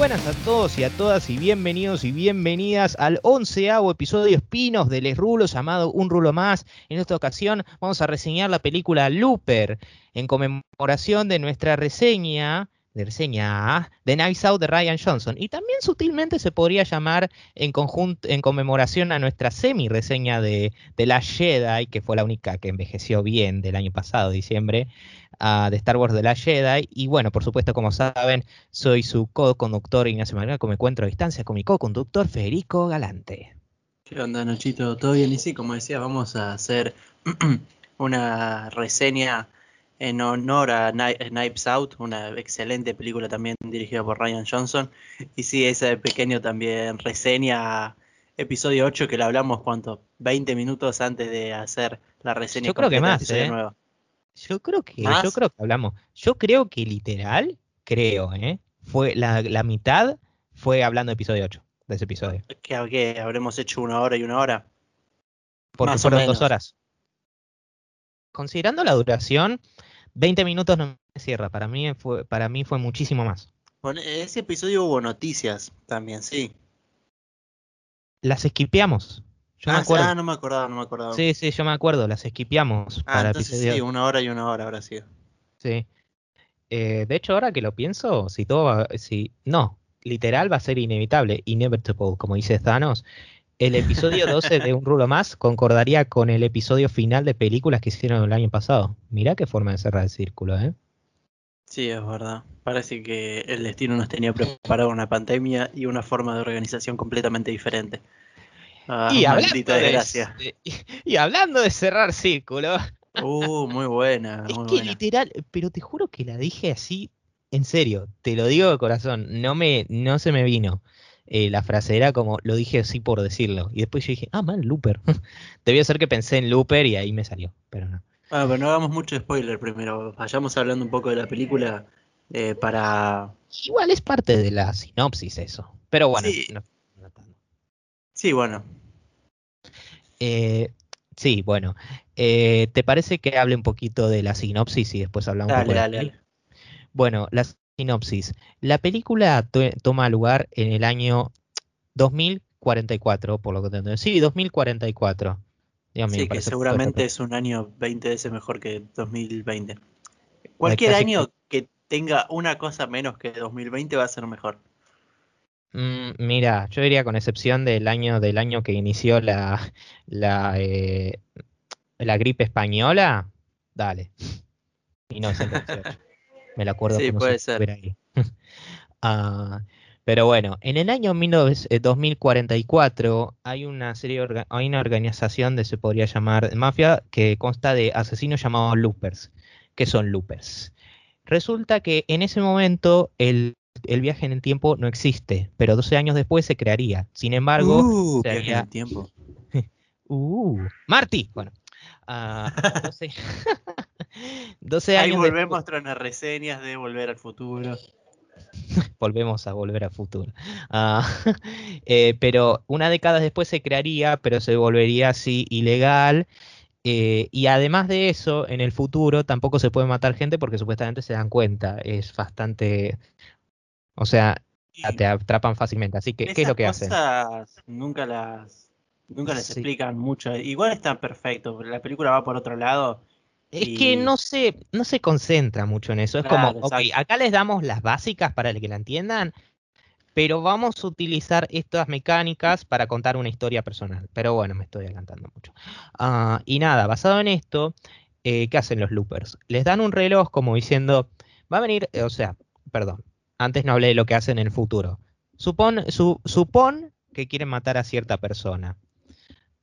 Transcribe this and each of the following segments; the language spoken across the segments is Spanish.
Buenas a todos y a todas y bienvenidos y bienvenidas al onceavo episodio Espinos de Les Rulos llamado Un Rulo Más. En esta ocasión vamos a reseñar la película Looper en conmemoración de nuestra reseña de reseña de Knives Out de Ryan Johnson. Y también sutilmente se podría llamar en conjunto, en conmemoración a nuestra semi-reseña de, de La Jedi, que fue la única que envejeció bien del año pasado, diciembre, uh, de Star Wars de La Jedi. Y bueno, por supuesto, como saben, soy su co-conductor Ignacio Margarco, me encuentro a distancia con mi co-conductor Federico Galante. ¿Qué onda, Nachito? ¿Todo bien? Y sí, como decía, vamos a hacer una reseña en honor a Knives Out, una excelente película también dirigida por Ryan Johnson. Y sí, ese pequeño también reseña episodio 8 que lo hablamos cuánto, 20 minutos antes de hacer la reseña. Yo creo que más, ¿eh? Yo creo que, yo creo que hablamos. Yo creo que literal, creo, ¿eh? Fue la, la mitad fue hablando de episodio 8, de ese episodio. ¿Que, que habremos hecho una hora y una hora? Porque más fueron dos horas. Considerando la duración, 20 minutos no me cierra. Para mí fue, para mí fue muchísimo más. Bueno, ese episodio hubo noticias también, sí. Las esquipeamos. Yo ah, me acuerdo. Ah, no me acordaba, no me acordaba. Sí, sí, yo me acuerdo, las esquipeamos. Ah, para entonces episodio... sí, una hora y una hora habrá sido. Sí. Eh, de hecho, ahora que lo pienso, si todo va, si, no, literal va a ser inevitable, inevitable, como dice Thanos, el episodio 12 de Un Rulo Más concordaría con el episodio final de películas que hicieron el año pasado. Mirá qué forma de cerrar el círculo, ¿eh? Sí, es verdad. Parece que el destino nos tenía preparado una pandemia y una forma de organización completamente diferente. Ah, y, hablando de, y, hablando de cerrar círculo. Uh, muy buena. es que literal, pero te juro que la dije así, en serio, te lo digo de corazón, no me, no se me vino. Eh, la frase era como, lo dije así por decirlo. Y después yo dije, ah, mal, Looper. Debía ser que pensé en Looper y ahí me salió, pero no. Ah, pero no hagamos mucho spoiler primero. Vayamos hablando un poco de la película eh, para... Igual es parte de la sinopsis eso. Pero bueno. Sí, no, sí bueno. Eh, sí, bueno. ¿Te parece que hable un poquito de la sinopsis y después hablamos un poco dale, dale. Bueno, las Sinopsis. La película toma lugar en el año 2044, por lo que entiendo. Sí, 2044. sí, que seguramente es un año 20 veces mejor que 2020. Cualquier año que tenga una cosa menos que 2020 va a ser mejor. Mm, mira, yo diría con excepción del año del año que inició la la, eh, la gripe española, dale. Y no Me lo acuerdo sí, puede ser. Ahí. uh, pero bueno, en el año 2044 hay una serie, hay una organización de se podría llamar mafia que consta de asesinos llamados loopers. ¿Qué son loopers? Resulta que en ese momento el, el, viaje en el tiempo no existe, pero 12 años después se crearía. Sin embargo, uh, viaje en el tiempo. uh, Marty, bueno. Uh, 12... 12 años. Ahí volvemos a las reseñas de Volver al Futuro. Volvemos a Volver al Futuro. Ah, eh, pero una década después se crearía, pero se volvería así ilegal. Eh, y además de eso, en el futuro tampoco se puede matar gente porque supuestamente se dan cuenta. Es bastante. O sea, te atrapan fácilmente. Así que, ¿qué es lo que hacen? Nunca las. Nunca les explican mucho. Igual está perfecto. La película va por otro lado es que no se, no se concentra mucho en eso. Es como, ok, acá les damos las básicas para que la entiendan, pero vamos a utilizar estas mecánicas para contar una historia personal. Pero bueno, me estoy adelantando mucho. Ah, y nada, basado en esto, eh, ¿qué hacen los loopers? Les dan un reloj como diciendo, va a venir, o sea, perdón, antes no hablé de lo que hacen en el futuro. Supón, supón que quieren matar a cierta persona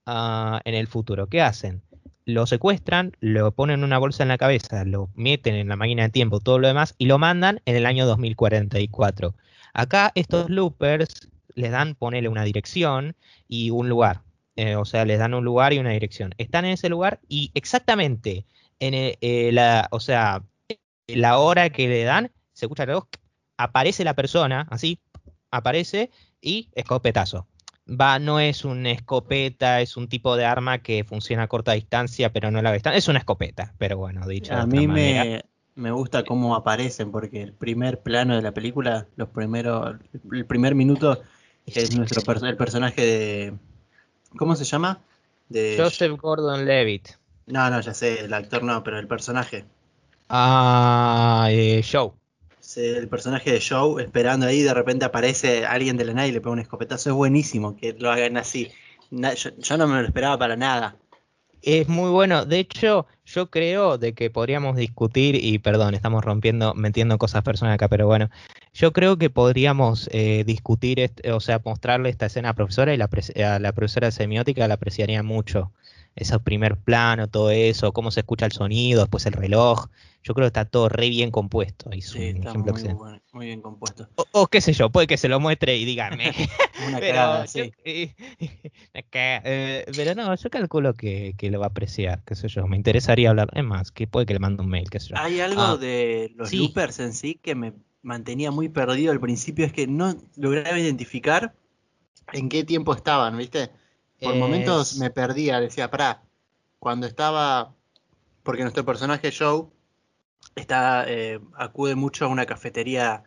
ah, en el futuro. ¿Qué hacen? lo secuestran, lo ponen en una bolsa en la cabeza, lo meten en la máquina de tiempo, todo lo demás, y lo mandan en el año 2044. Acá estos loopers les dan, ponele una dirección y un lugar. Eh, o sea, les dan un lugar y una dirección. Están en ese lugar y exactamente en eh, la, o sea, la hora que le dan, se escucha el reloj, aparece la persona, así, aparece y escopetazo va, no es una escopeta, es un tipo de arma que funciona a corta distancia, pero no a la distancia. Es una escopeta, pero bueno, dicho a mí me, me gusta cómo aparecen, porque el primer plano de la película, los primeros, el primer minuto es nuestro el personaje de ¿cómo se llama? De Joseph Gordon-Levitt. No, no, ya sé, el actor no, pero el personaje. Ah, eh, Joe. El personaje de Joe esperando ahí, de repente aparece alguien de la nada y le pega un escopetazo. Es buenísimo que lo hagan así. yo, no me lo esperaba para nada. Es muy bueno. De hecho, yo creo de que podríamos discutir, y perdón, estamos rompiendo, metiendo cosas personales acá, pero bueno, yo creo que podríamos eh, discutir, o sea, mostrarle esta escena a la profesora y la, a la profesora semiótica la apreciaría mucho ese primer plano, todo eso, cómo se escucha el sonido, después el reloj. Yo creo que está todo re bien compuesto. sí, está muy, bien compuesto. O, qué sé yo, puede que se lo muestre y díganme. Una pero, sí. Eh, pero no, yo calculo que, lo va a apreciar, qué sé yo. Me interesaría hablar. Es más, que puede que le mande un mail, qué sé yo. Hay algo ah, de los loopers en sí que me mantenía muy perdido al principio, es que no lograba identificar en qué tiempo estaban, ¿viste? Por momentos me perdía, decía, pará, cuando estaba, porque nuestro personaje Joe está, eh, acude mucho a una cafetería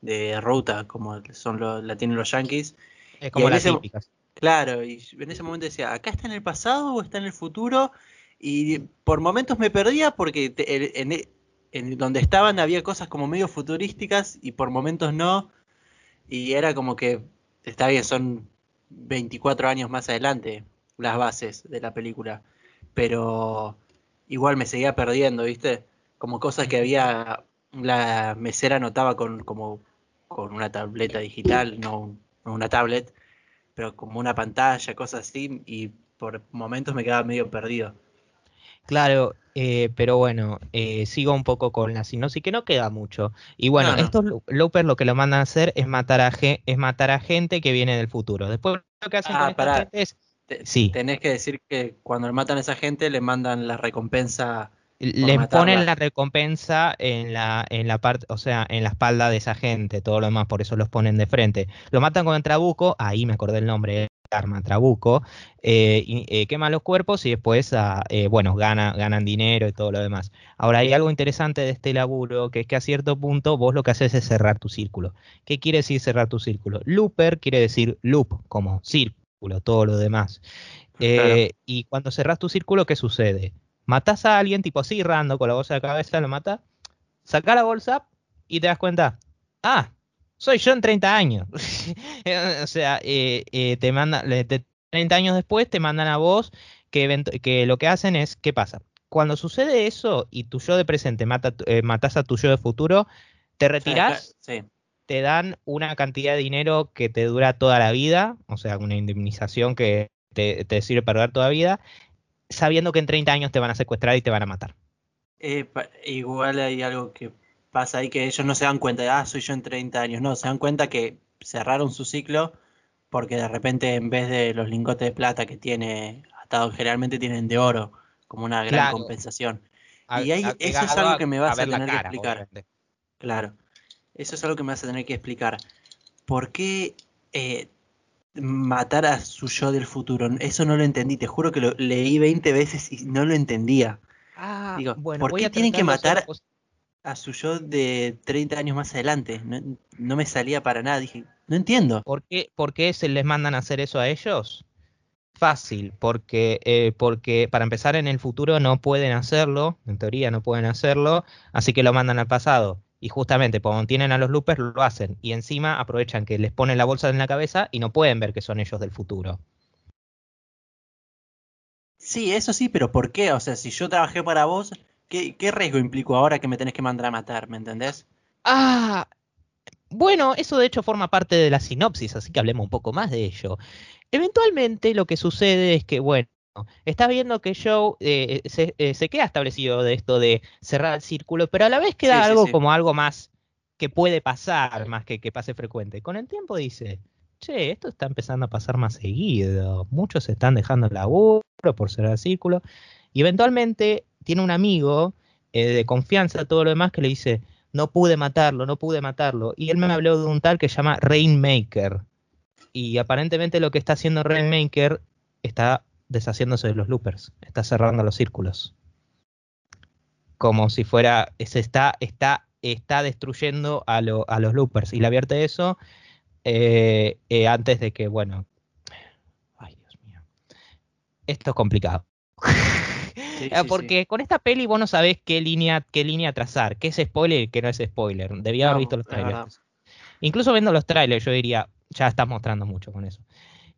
de ruta, como son la tienen los yankees. Es como las típicas. Claro, y en ese momento decía, ¿acá está en el pasado o está en el futuro? Y por momentos me perdía porque en, en, donde estaban había cosas como medio futurísticas y por momentos no. Y era como que, está bien, son 24 años más adelante las bases de la película. Pero igual me seguía perdiendo, ¿viste? Como cosas que había, la mesera notaba con, como, con una tableta digital, no, una tablet, pero como una pantalla, cosas así, y por momentos me quedaba medio perdido. Claro, eh, pero bueno, eh, sigo un poco con la sinopsis, que no queda mucho. Y bueno, estos loopers lo que lo mandan a hacer es matar a, es matar a gente que viene del futuro. Después lo que hacen ah, con es... sí. Tenés que decir que cuando matan a esa gente le mandan la recompensa le ponen la recompensa en la, en la parte, o sea, en la espalda de esa gente, todo lo demás, por eso los ponen de frente. Lo matan con el trabuco, ahí me acordé el nombre, arma trabuco, eh, y, eh, queman los cuerpos y después, ah, eh, bueno, gana, ganan dinero y todo lo demás. Ahora, hay algo interesante de este laburo, que es que a cierto punto vos lo que haces es cerrar tu círculo. ¿Qué quiere decir cerrar tu círculo? Looper quiere decir loop, como círculo, todo lo demás. Y cuando cerras tu círculo, ¿qué sucede? Matas a alguien tipo así, rando, con la bolsa de cabeza, lo mata, saca la bolsa y te das cuenta, ah, soy yo en 30 años. o sea, eh, eh, te manda, 30 años después te mandan a vos que, que lo que hacen es, ¿qué pasa? Cuando sucede eso y tu yo de presente mata, eh, matas a tu yo de futuro, te retiras, te dan una cantidad de dinero que te dura toda la vida, o sea, una indemnización que te, te sirve para durar toda la vida, sabiendo que en 30 años te van a secuestrar y te van a matar. Eh, igual hay algo que pasa ahí que ellos no se dan cuenta de, ah, soy yo en 30 años. No, se dan cuenta que cerraron su ciclo porque de repente en vez de los lingotes de plata que tiene atado, generalmente tienen de oro como una gran compensación. y ahí, eso es algo que me vas a, tener que explicar. Claro, eso es algo que me vas a tener que explicar. ¿Por qué eh, matar a su yo del futuro. Eso no lo entendí, te juro que lo leí 20 veces y no lo entendía. Ah, Digo, bueno, ¿por qué tienen que matar a su yo de 30 años más adelante? No, me salía para nada, dije, no entiendo. ¿Por qué, ¿Por qué se les mandan a hacer eso a ellos? Fácil, porque, eh, porque para empezar en el futuro no pueden hacerlo, en teoría no pueden hacerlo, así que lo mandan al pasado. Y justamente cuando tienen a los loopers lo hacen. Y encima aprovechan que les ponen la bolsa en la cabeza y no pueden ver que son ellos del futuro. Sí, eso sí, pero ¿por qué? O sea, si yo trabajé para vos, ¿qué, riesgo implicó ahora que me tenés que mandar a matar? ¿Me entendés? Ah, bueno, eso de hecho forma parte de la sinopsis, así que hablemos un poco más de ello. Eventualmente lo que sucede es que, bueno, Estás viendo que Joe eh, eh, se, queda establecido de esto de cerrar el círculo, pero a la vez queda algo como algo más que puede pasar, más que que pase frecuente. Con el tiempo dice, che, esto está empezando a pasar más seguido, muchos se están dejando el laburo por cerrar el círculo, y eventualmente tiene un amigo eh, de confianza, todo lo demás, que le dice, no pude matarlo, no pude matarlo, y él me habló de un tal que se llama Rainmaker, y aparentemente lo que está haciendo Rainmaker está deshaciéndose de los loopers, está cerrando los círculos. como si fuera, se está, está, está destruyendo a, los loopers y le advierte eso eh, eh, antes de que, bueno, ay Dios mío, esto es complicado. Porque con esta peli vos no sabés qué línea, qué línea trazar, qué es spoiler y qué no es spoiler. Debía haber visto los trailers. Incluso viendo los trailers, yo diría, ya estás mostrando mucho con eso.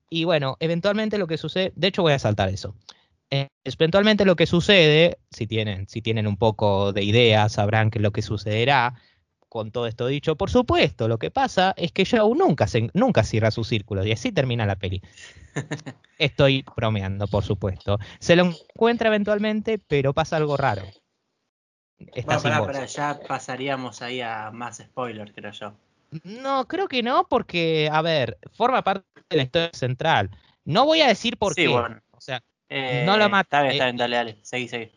Y bueno, eventualmente lo que sucede, de hecho voy a saltar eso. Eh, eventualmente lo que sucede, si tienen, si tienen un poco de idea, sabrán que lo que sucederá con todo esto dicho. Por supuesto, lo que pasa es que Joe nunca, se, nunca cierra su círculo y así termina la peli. Estoy bromeando, por supuesto. Se lo encuentra eventualmente, pero pasa algo raro. Está bueno, ya pasaríamos ahí a más spoilers, creo yo. No, creo que no, porque, a ver, forma parte de la historia central. No voy a decir por qué. Bueno. O sea, no lo eh, mata. Está bien, está bien, dale, dale, seguí, seguí.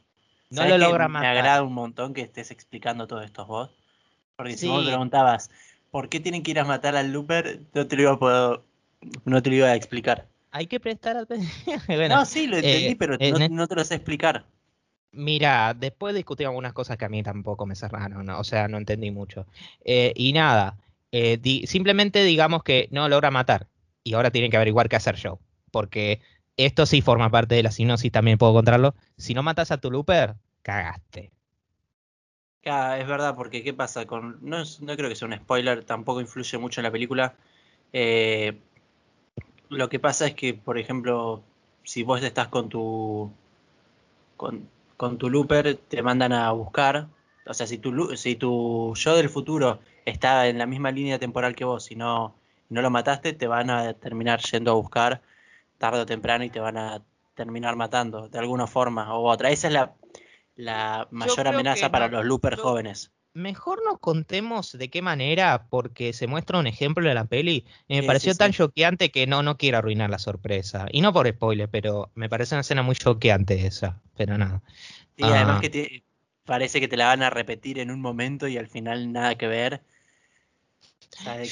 No lo logra matar. Me agrada un montón que estés explicando todo esto vos. Porque si vos preguntabas, ¿por qué tienen que ir a matar al Looper? No te lo iba a, poder, no te lo iba a explicar. Hay que prestar atención. no, sí, lo entendí, eh, pero no, te lo sé explicar. Mira, después discutí algunas cosas que a mí tampoco me cerraron, o sea, no entendí mucho. Eh, y nada, eh, simplemente digamos que no logra matar y ahora tienen que averiguar qué hacer yo, porque esto sí forma parte de la sinopsis, también puedo contarlo. Si no matas a tu looper, cagaste. Es verdad, porque ¿qué pasa? con no, no creo que sea un spoiler, tampoco influye mucho en la película. Eh, lo que pasa es que, por ejemplo, si vos estás con tu con, con tu looper, te mandan a buscar. O sea, si tu, si tu yo del futuro está en la misma línea temporal que vos, si no, no lo mataste, te van a terminar yendo a buscar tarde o temprano y te van a terminar matando de alguna forma u otra. Esa es la, la mayor amenaza para los loopers jóvenes. Mejor no contemos de qué manera, porque se muestra un ejemplo de la peli. me pareció tan choqueante que no, no quiero arruinar la sorpresa. Y no por spoiler, pero me parece una escena muy choqueante esa. Pero nada. Y además ah. que te, parece que te la van a repetir en un momento y al final nada que ver.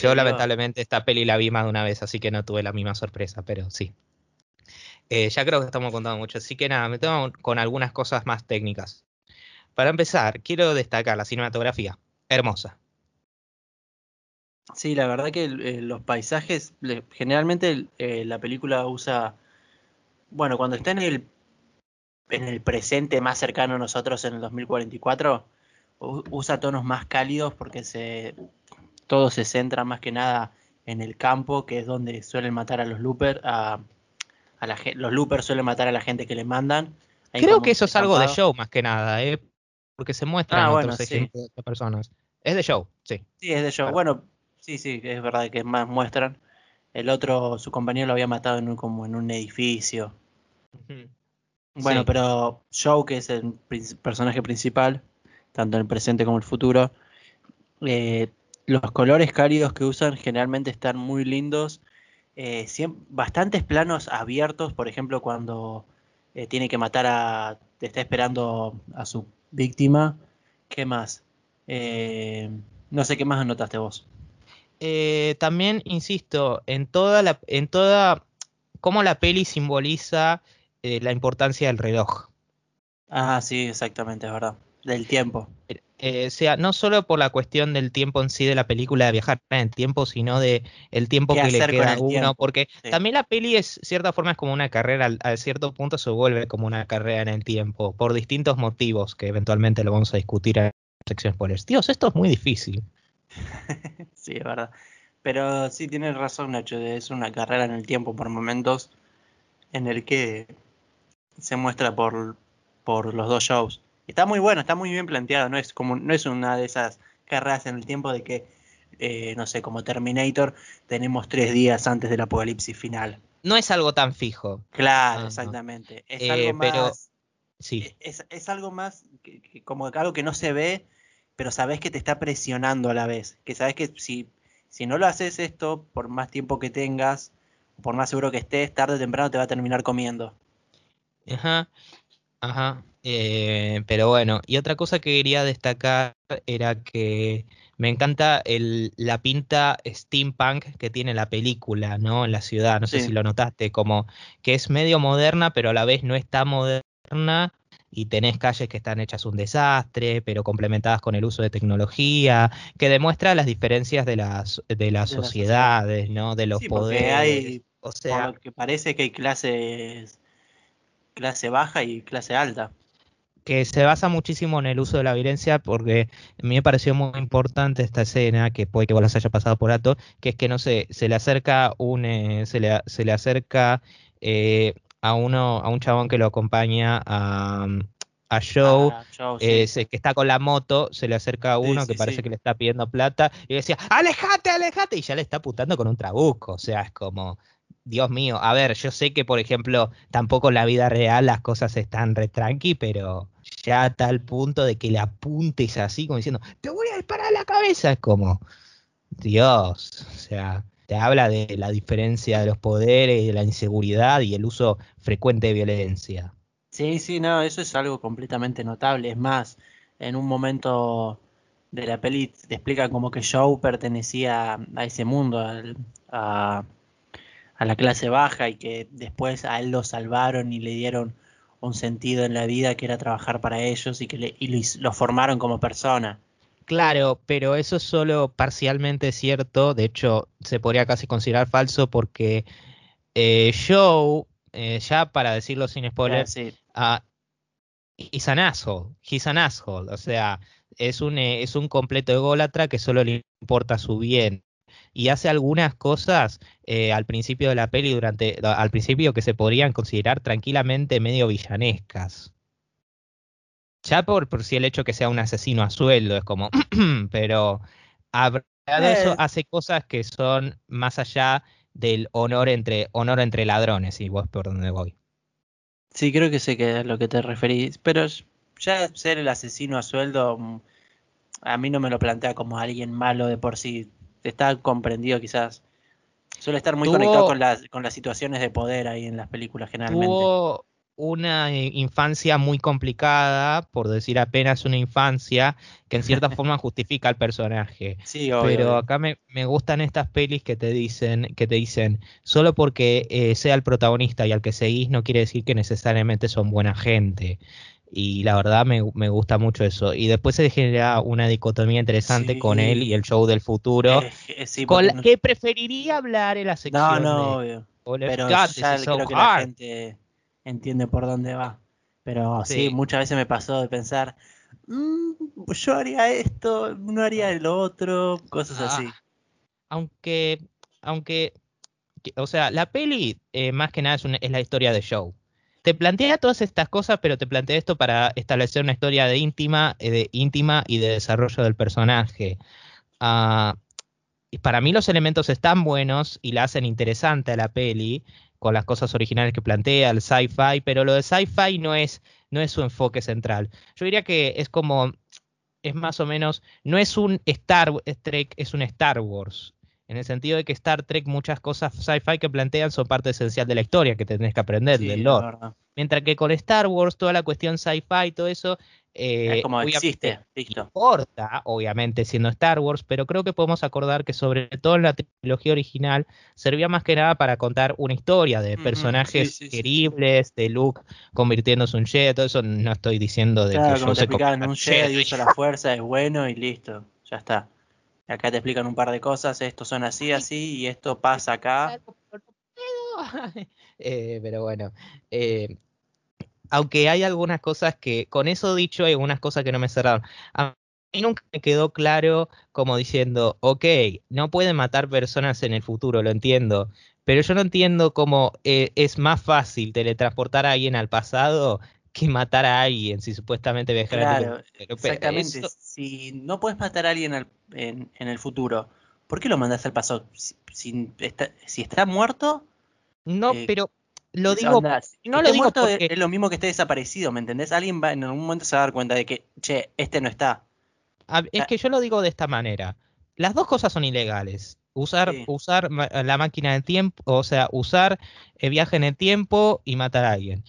Yo lamentablemente esta peli la vi más de una vez, así que no tuve la misma sorpresa, pero sí. Eh, ya creo que estamos contando mucho, así que nada, me tengo con algunas cosas más técnicas. Para empezar, quiero destacar la cinematografía, hermosa. Sí, la verdad que eh, los paisajes, generalmente eh, la película usa, bueno, cuando está en el, en el presente más cercano a nosotros en el 2044, usa tonos más cálidos porque se todo se centra más que nada en el campo, que es donde suelen matar a los loopers, a la, los loopers suelen matar a la gente que le mandan. Creo que eso es algo de show más que nada, ¿eh? porque se muestran ah, otros ejemplos de personas. Es de show, sí. Sí, es de show. Bueno, sí, sí, es verdad que más muestran. El otro, su compañero lo había matado en un, como en un edificio. Bueno, pero Joe, que es el personaje principal, tanto en el presente como en el futuro, eh, los colores cálidos que usan generalmente están muy lindos. Eh, bastantes planos abiertos, por ejemplo, cuando eh, tiene que matar a. está esperando a su víctima. ¿Qué más? Eh, no sé qué más anotaste vos. también insisto en toda la. en toda. cómo la peli simboliza la importancia del reloj. Ah, sí, exactamente, es verdad. Del tiempo. Eh, sea, no solo por la cuestión del tiempo en sí de la película de viajar en el tiempo, sino de el tiempo que le queda a uno, porque también la peli es cierta forma es como una carrera, a cierto punto se vuelve como una carrera en el tiempo, por distintos motivos que eventualmente lo vamos a discutir en secciones spoilers. Dios, esto es muy difícil. sí, es verdad. Pero sí tienes razón, Nacho, es una carrera en el tiempo por momentos en el que se muestra por, por los dos shows. Está muy bueno, está muy bien planteado, no es como no es una de esas carreras en el tiempo de que eh, no sé, como Terminator, tenemos tres días antes del apocalipsis final. No es algo tan fijo. Claro, exactamente. Es eh, algo más. Pero, sí. Es, algo más como algo que no se ve, pero sabes que te está presionando a la vez. Que sabes que si, si no lo haces esto, por más tiempo que tengas, por más seguro que estés, tarde o temprano te va a terminar comiendo. Ajá. Ajá. Eh, pero bueno, y otra cosa que quería destacar era que me encanta el, la pinta steampunk que tiene la película, ¿no? En la ciudad, no sé si lo notaste, como que es medio moderna, pero a la vez no está moderna. y tenés calles que están hechas un desastre, pero complementadas con el uso de tecnología, que demuestra las diferencias de las, de las sociedades, ¿no? De los poderes. Hay, o sea, que parece que hay clases clase baja y clase alta que se basa muchísimo en el uso de la violencia porque a mí me pareció muy importante esta escena, que puede que vos las haya pasado por alto, que es que no sé, se le acerca un eh, se, le, se le acerca eh, a uno, a un chabón que lo acompaña a, a Joe, ah, eh, que está con la moto, se le acerca a uno que parece que le está pidiendo plata y decía, alejate, alejate, y ya le está putando con un trabuco, o sea, es como, Dios mío, a ver, yo sé que por ejemplo, tampoco en la vida real las cosas están re tranqui, pero ya a tal punto de que le apuntes así, como diciendo, te voy a disparar la cabeza, es como, Dios, o sea, te habla de la diferencia de los poderes, de la inseguridad y el uso frecuente de violencia. Sí, sí, no, eso es algo completamente notable. Es más, en un momento de la peli te explican como que Joe pertenecía a ese mundo, a la clase baja y que después a él lo salvaron y le dieron un sentido en la vida que era trabajar para ellos y que le, y lo, formaron como persona. Claro, pero eso es solo parcialmente cierto. De hecho, se podría casi considerar falso porque eh, Joe, eh, ya para decirlo sin spoiler, sí. uh, he's an asshole. He's an asshole. O sea, es un, eh, es un completo ególatra que solo le importa su bien y hace algunas cosas eh, al principio de la peli, durante, al principio que se podrían considerar tranquilamente medio villanescas. Ya por, por si el hecho que sea un asesino a sueldo es como, pero de eso eh. hace cosas que son más allá del honor entre, honor entre ladrones, y vos por dónde voy. Sí, creo que sé que es a lo que te referís, pero ya ser el asesino a sueldo mm, a mí no me lo plantea como alguien malo de por sí está comprendido quizás. Suele estar muy conectado con las, con las situaciones de poder ahí en las películas generalmente. Tuvo una infancia muy complicada, por decir apenas una infancia, que en cierta forma justifica al personaje. Sí, Pero acá me, me, gustan estas pelis que te dicen, que te dicen, solo porque eh, sea el protagonista y al que seguís no quiere decir que necesariamente son buena gente y la verdad me, me, gusta mucho eso. Y después se genera una dicotomía interesante con él y el show del futuro. con la, que preferiría hablar en la sección. No, no, obvio. Pero ya creo que la gente entiende por dónde va. Pero sí, muchas veces me pasó de pensar, mm, yo haría esto, no haría el otro, cosas así. Ah, aunque, aunque, o sea, la peli eh, más que nada es, es la historia de Show te plantea todas estas cosas, pero te plantea esto para establecer una historia de íntima, eh, de íntima y de desarrollo del personaje. Ah, y para mí los elementos están buenos y la hacen interesante a la peli con las cosas originales que plantea, el sci-fi, pero lo de sci-fi no es, no es su enfoque central. Yo diría que es como, es más o menos, no es un Star Trek, es un Star Wars en el sentido de que Star Trek muchas cosas sci-fi que plantean son parte esencial de la historia que tenés que aprender del lore. Mientras que con Star Wars toda la cuestión sci-fi y todo eso eh, como existe, importa, obviamente siendo Star Wars, pero creo que podemos acordar que sobre todo en la trilogía original servía más que nada para contar una historia de personajes queribles, de Luke convirtiéndose en un Jedi, todo eso no estoy diciendo de que yo sé un Jedi usa la fuerza, es bueno y listo, ya está. Acá te explican un par de cosas, estos son así, así, y esto pasa acá. Eh, pero bueno, eh, aunque hay algunas cosas que, con eso dicho, hay algunas cosas que no me cerraron. A mí nunca me quedó claro como diciendo, ok, no pueden matar personas en el futuro, lo entiendo, pero yo no entiendo cómo eh, es más fácil teletransportar a alguien al pasado que matar a alguien si supuestamente viajar claro, exactamente. Si no puedes matar a alguien en, el futuro, ¿por qué lo mandas al pasado? Si, está, muerto. No, eh, pero lo digo. no lo digo muerto es lo mismo que esté desaparecido, ¿me entendés? Alguien va en algún momento se va a dar cuenta de que, che, este no está. Es ah. que yo lo digo de esta manera. Las dos cosas son ilegales. Usar, usar la máquina del tiempo, o sea, usar el viaje en el tiempo y matar a alguien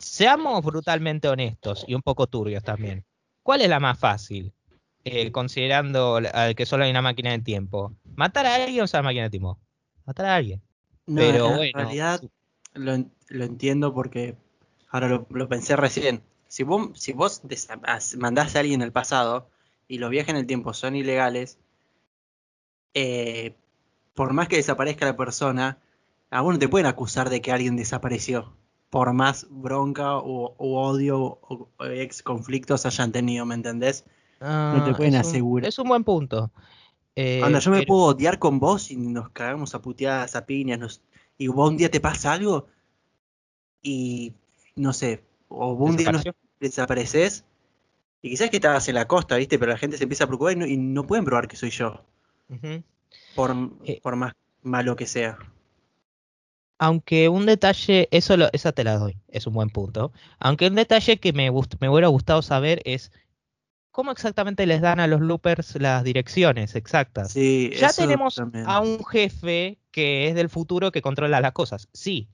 seamos brutalmente honestos y un poco turbios también. ¿Cuál es la más fácil? Eh, considerando que solo hay una máquina de tiempo. ¿Matar a alguien o usar máquina de tiempo? Matar a alguien. Pero en realidad lo, entiendo porque ahora lo, pensé recién. si vos, si vos mandás a alguien al pasado y los viajes en el tiempo son ilegales, eh, por más que desaparezca la persona, a vos no te pueden acusar de que alguien desapareció. Por más bronca o, odio o, ex conflictos hayan tenido, ¿me entendés? no te ah, pueden asegurar. es un buen punto. Eh, yo me puedo odiar con vos y nos cagamos a puteadas, a piñas, y vos un día te pasa algo y no sé, o un día desapareces y quizás que estabas en la costa, ¿viste? Pero la gente se empieza a preocupar y no, pueden probar que soy yo. por, eh. por más malo que sea. Aunque un detalle, eso lo, esa te la doy, es un buen punto. Aunque un detalle que me, me hubiera gustado saber es cómo exactamente les dan a los loopers las direcciones exactas. Sí, ya tenemos a un jefe que es del futuro que controla las cosas, sí,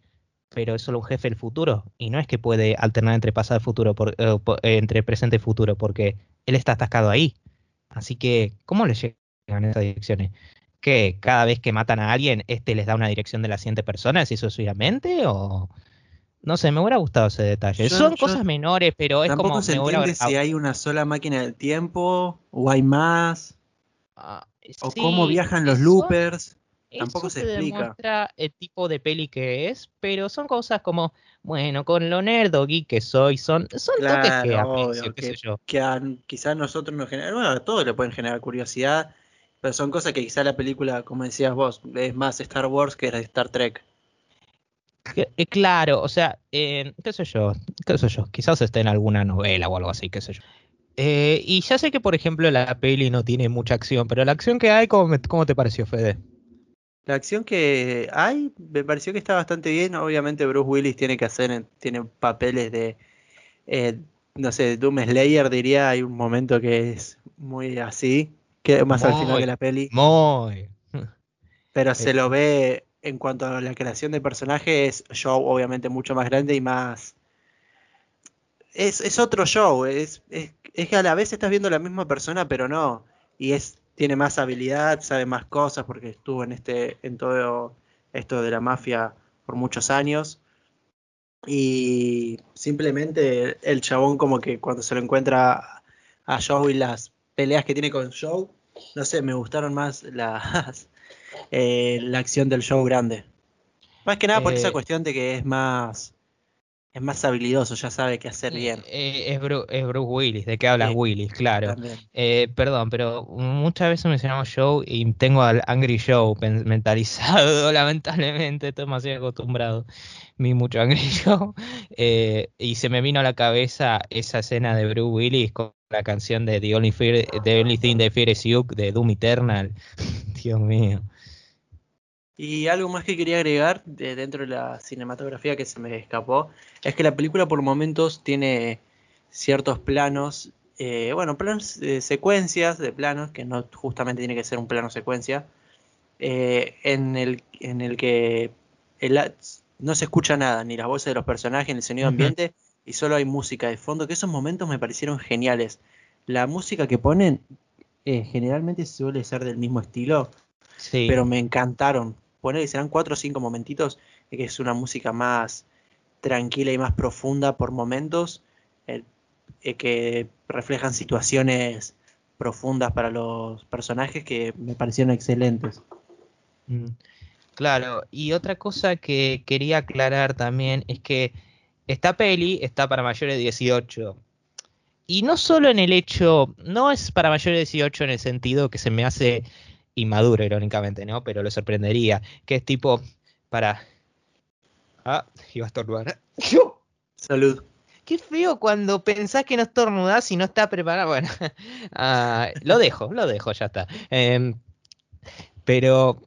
pero es solo un jefe del futuro y no es que puede alternar entre pasado y futuro, por, eh, eh, entre presente y futuro, porque él está atascado ahí. Así que, ¿cómo le llegan esas direcciones? ¿Que cada vez que matan a alguien, este les da una dirección de la siguiente persona, así sucesivamente? ¿O no sé, me hubiera gustado ese detalle. Son cosas menores, pero es como. se entiende si hay una sola máquina del tiempo o hay más. Ah, o cómo viajan los loopers. Tampoco se explica. demuestra el tipo de peli que es, pero son cosas como, bueno, con lo nerd o geek que soy, son, son toques que aprecio, qué sé yo. Que quizás nosotros nos generan, bueno, a todos le pueden generar curiosidad, pero son cosas que quizás la película, como decías vos, es más Star Wars que Star Trek. Eh, claro, o sea, eh, qué sé yo, qué sé yo, quizás esté en alguna novela o algo así, qué sé yo. Eh, y ya sé que, por ejemplo, la peli no tiene mucha acción, pero la acción que hay, ¿cómo, cómo te pareció, Fede? La acción que hay me pareció que está bastante bien. Obviamente Bruce Willis tiene que hacer, tiene papeles de, no sé, Doom Slayer diría, hay un momento que es muy así, que más al final de la peli. Muy. Pero se lo ve en cuanto a la creación de personajes, show obviamente mucho más grande y más... Es, otro show, es, es, que a la vez estás viendo la misma persona, pero no. Y es tiene más habilidad, sabe más cosas porque estuvo en este en todo esto de la mafia por muchos años. Y simplemente el chabón como que cuando se lo encuentra a Joe y las peleas que tiene con Joe, no sé, me gustaron más las eh, la acción del show grande. Más que nada por esa eh, cuestión de que es más es más habilidoso, ya sabe qué hacer bien. Eh, es, Bruce, Willis, ¿de qué hablas Willis? Claro. perdón, pero muchas veces mencionamos show y tengo al Angry Show mentalizado, lamentablemente, estoy demasiado acostumbrado. Mi mucho Angry Show. y se me vino a la cabeza esa escena de Bruce Willis con la canción de The Only, The Only Thing That Fear Is You de Doom Eternal. Dios mío. Y algo más que quería agregar de dentro de la cinematografía que se me escapó es que la película por momentos tiene ciertos planos, eh, bueno, planos, de secuencias de planos, que no justamente tiene que ser un plano secuencia, eh, en, el, en el que no se escucha nada, ni las voces de los personajes, ni el sonido ambiente, y solo hay música de fondo, que esos momentos me parecieron geniales. La música que ponen eh, generalmente suele ser del mismo estilo, pero me encantaron poner que serán cuatro o cinco momentitos, que es una música más tranquila y más profunda por momentos, eh, que reflejan situaciones profundas para los personajes que me parecieron excelentes. Mm. Claro, y otra cosa que quería aclarar también es que esta peli está para mayores de 18. Y no solo en el hecho, no es para mayores de 18 en el sentido que se me hace inmaduro, irónicamente, ¿no? Pero lo sorprendería. Que es tipo, para... Ah, iba a estornudar. Salud. Qué feo cuando pensás que no estornudás y no está preparado. Bueno, ah, lo dejo, lo dejo, ya está. Em, pero,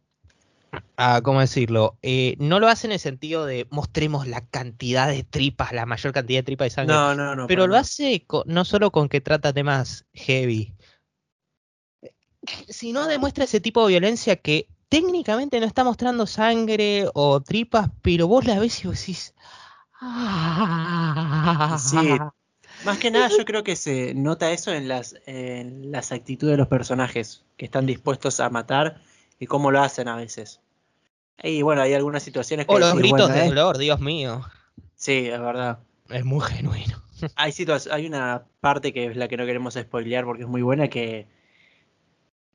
ah, ¿cómo decirlo? Eh, no lo hace en el sentido de mostremos la cantidad de tripas, la mayor cantidad de tripas de sangre. No, no, no. Pero lo hace no solo con que trata temas heavy, si no demuestra ese tipo de violencia que técnicamente no está mostrando sangre o tripas, pero vos la ves y vos decís. Ah". Sí, más que nada yo creo que se nota eso en las, en las actitudes de los personajes, que están dispuestos a matar y cómo lo hacen a veces. Y bueno, hay algunas situaciones que... O los gritos de dolor, Dios mío. Sí, es verdad. Es muy genuino. hay, hay una parte que es la que no queremos spoilear porque es muy buena que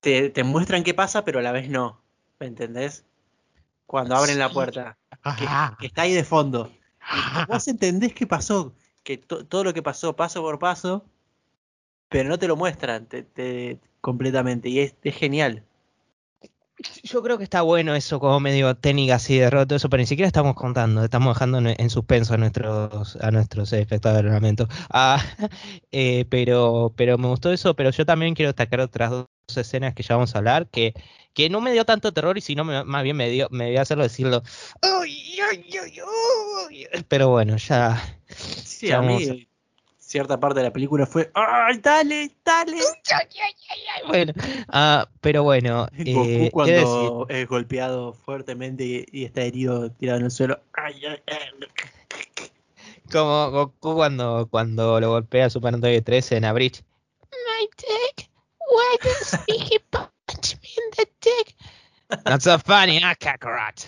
te, te muestran qué pasa, pero a la vez no. ¿Me entendés? Cuando abren la puerta. Que, está ahí de fondo. Y vos entendés qué pasó. Que todo lo que pasó, paso por paso, pero no te lo muestran te, completamente. Y es, es genial. Yo creo que está bueno eso como medio técnica así de roto eso, pero ni siquiera estamos contando, estamos dejando en, suspenso a nuestros a nuestros espectadores de ah, eh, pero, pero me gustó eso, pero yo también quiero destacar otras dos escenas que ya vamos a hablar, que, que no me dio tanto terror y sino más bien me dio, me dio hacerlo decirlo. pero bueno, ya. Sí, a mí cierta parte de la película fue ¡Ay, dale, dale! Bueno, uh, pero bueno. Goku eh, cuando es golpeado fuertemente y, está herido tirado en el suelo. Como Goku cuando, cuando lo golpea Super Nintendo 13 en Abridge. My dick, why does he punch me in the dick? Not so funny, huh, Kakarot?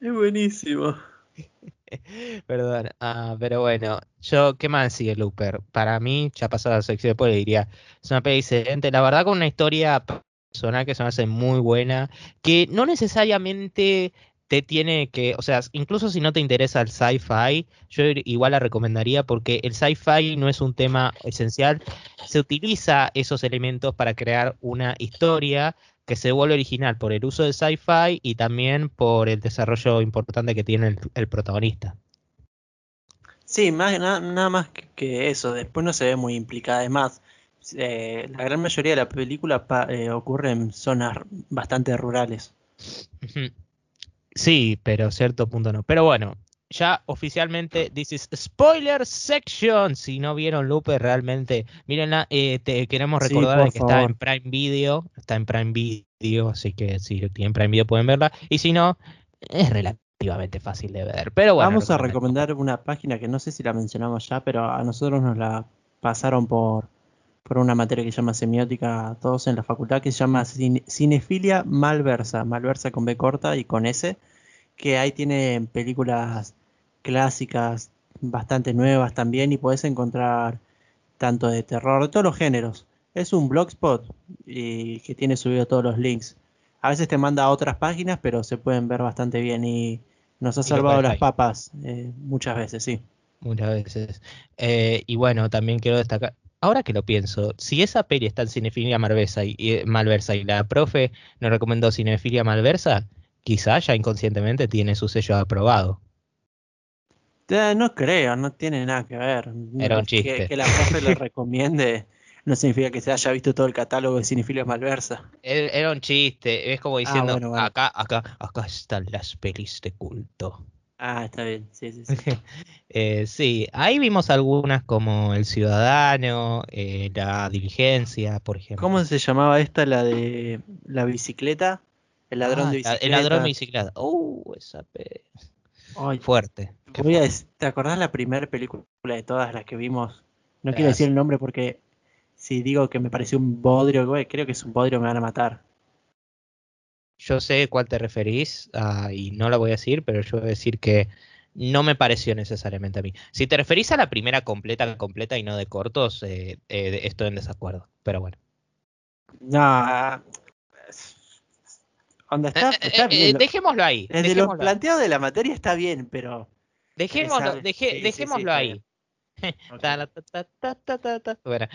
Es buenísimo. Perdón, ah, pero bueno, yo, ¿qué más sigue Looper? Para mí, ya pasado la sección después le diría, es una peli excelente, la verdad con una historia personal que se me hace muy buena, que no necesariamente te tiene que, o sea, incluso si no te interesa el sci-fi, yo igual la recomendaría porque el sci-fi no es un tema esencial, se utiliza esos elementos para crear una historia que se vuelve original por el uso de sci-fi y también por el desarrollo importante que tiene el, protagonista. Sí, más, nada, más que, eso. Después no se ve muy implicada. Además, eh, la gran mayoría de la película eh, ocurre en zonas bastante rurales. Sí, pero cierto punto no. Pero bueno, ya oficialmente, this is spoiler section. Si no vieron Lupe, realmente, mírenla. Eh, te queremos recordar que está en Prime Video. Está en Prime Video, así que si tienen Prime Video pueden verla. Y si no, es relativamente fácil de ver. Pero bueno. Vamos a recomendar una página que no sé si la mencionamos ya, pero a nosotros nos la pasaron por, por una materia que se llama semiótica, todos en la facultad, que se llama Cinefilia Malversa. Malversa con B corta y con S. Que ahí tiene películas clásicas, bastante nuevas también, y puedes encontrar tanto de terror, de todos los géneros. Es un blogspot y que tiene subido todos los links. A veces te manda a otras páginas, pero se pueden ver bastante bien y nos ha salvado las papas eh, muchas veces, sí. Muchas veces. Eh, y bueno, también quiero destacar, ahora que lo pienso, si esa peli está en Cinefilia Malversa y, y, Malversa y la profe nos recomendó Cinefilia Malversa, quizá ya inconscientemente tiene su sello aprobado. No creo, no tiene nada que ver. Era un chiste. Que, la profe lo recomiende no significa que se haya visto todo el catálogo de Cinefilia Malversa. Era un chiste, es como ah, diciendo, acá, acá, acá están las pelis de culto. Ah, está bien, sí, sí, sí. Eh, sí, ahí vimos algunas como El Ciudadano, eh, La Diligencia, por ejemplo. ¿Cómo se llamaba esta, la de la bicicleta? El ladrón de bicicleta. El ladrón de bicicleta. Uh, esa peli. Fuerte. ¿Te acordás la primera película de todas las que vimos? No quiero decir el nombre porque si digo que me pareció un bodrio, creo que es un bodrio, me van a matar. Yo sé cuál te referís ah, y no la voy a decir, pero yo voy a decir que no me pareció necesariamente a mí. Si te referís a la primera completa, completa y no de cortos, eh, eh, estoy en desacuerdo. Pero bueno. No, eh, eh, dejémoslo ahí. Desde lo planteado de la materia está bien, pero. Dejémoslo, dejémoslo ahí. Bueno,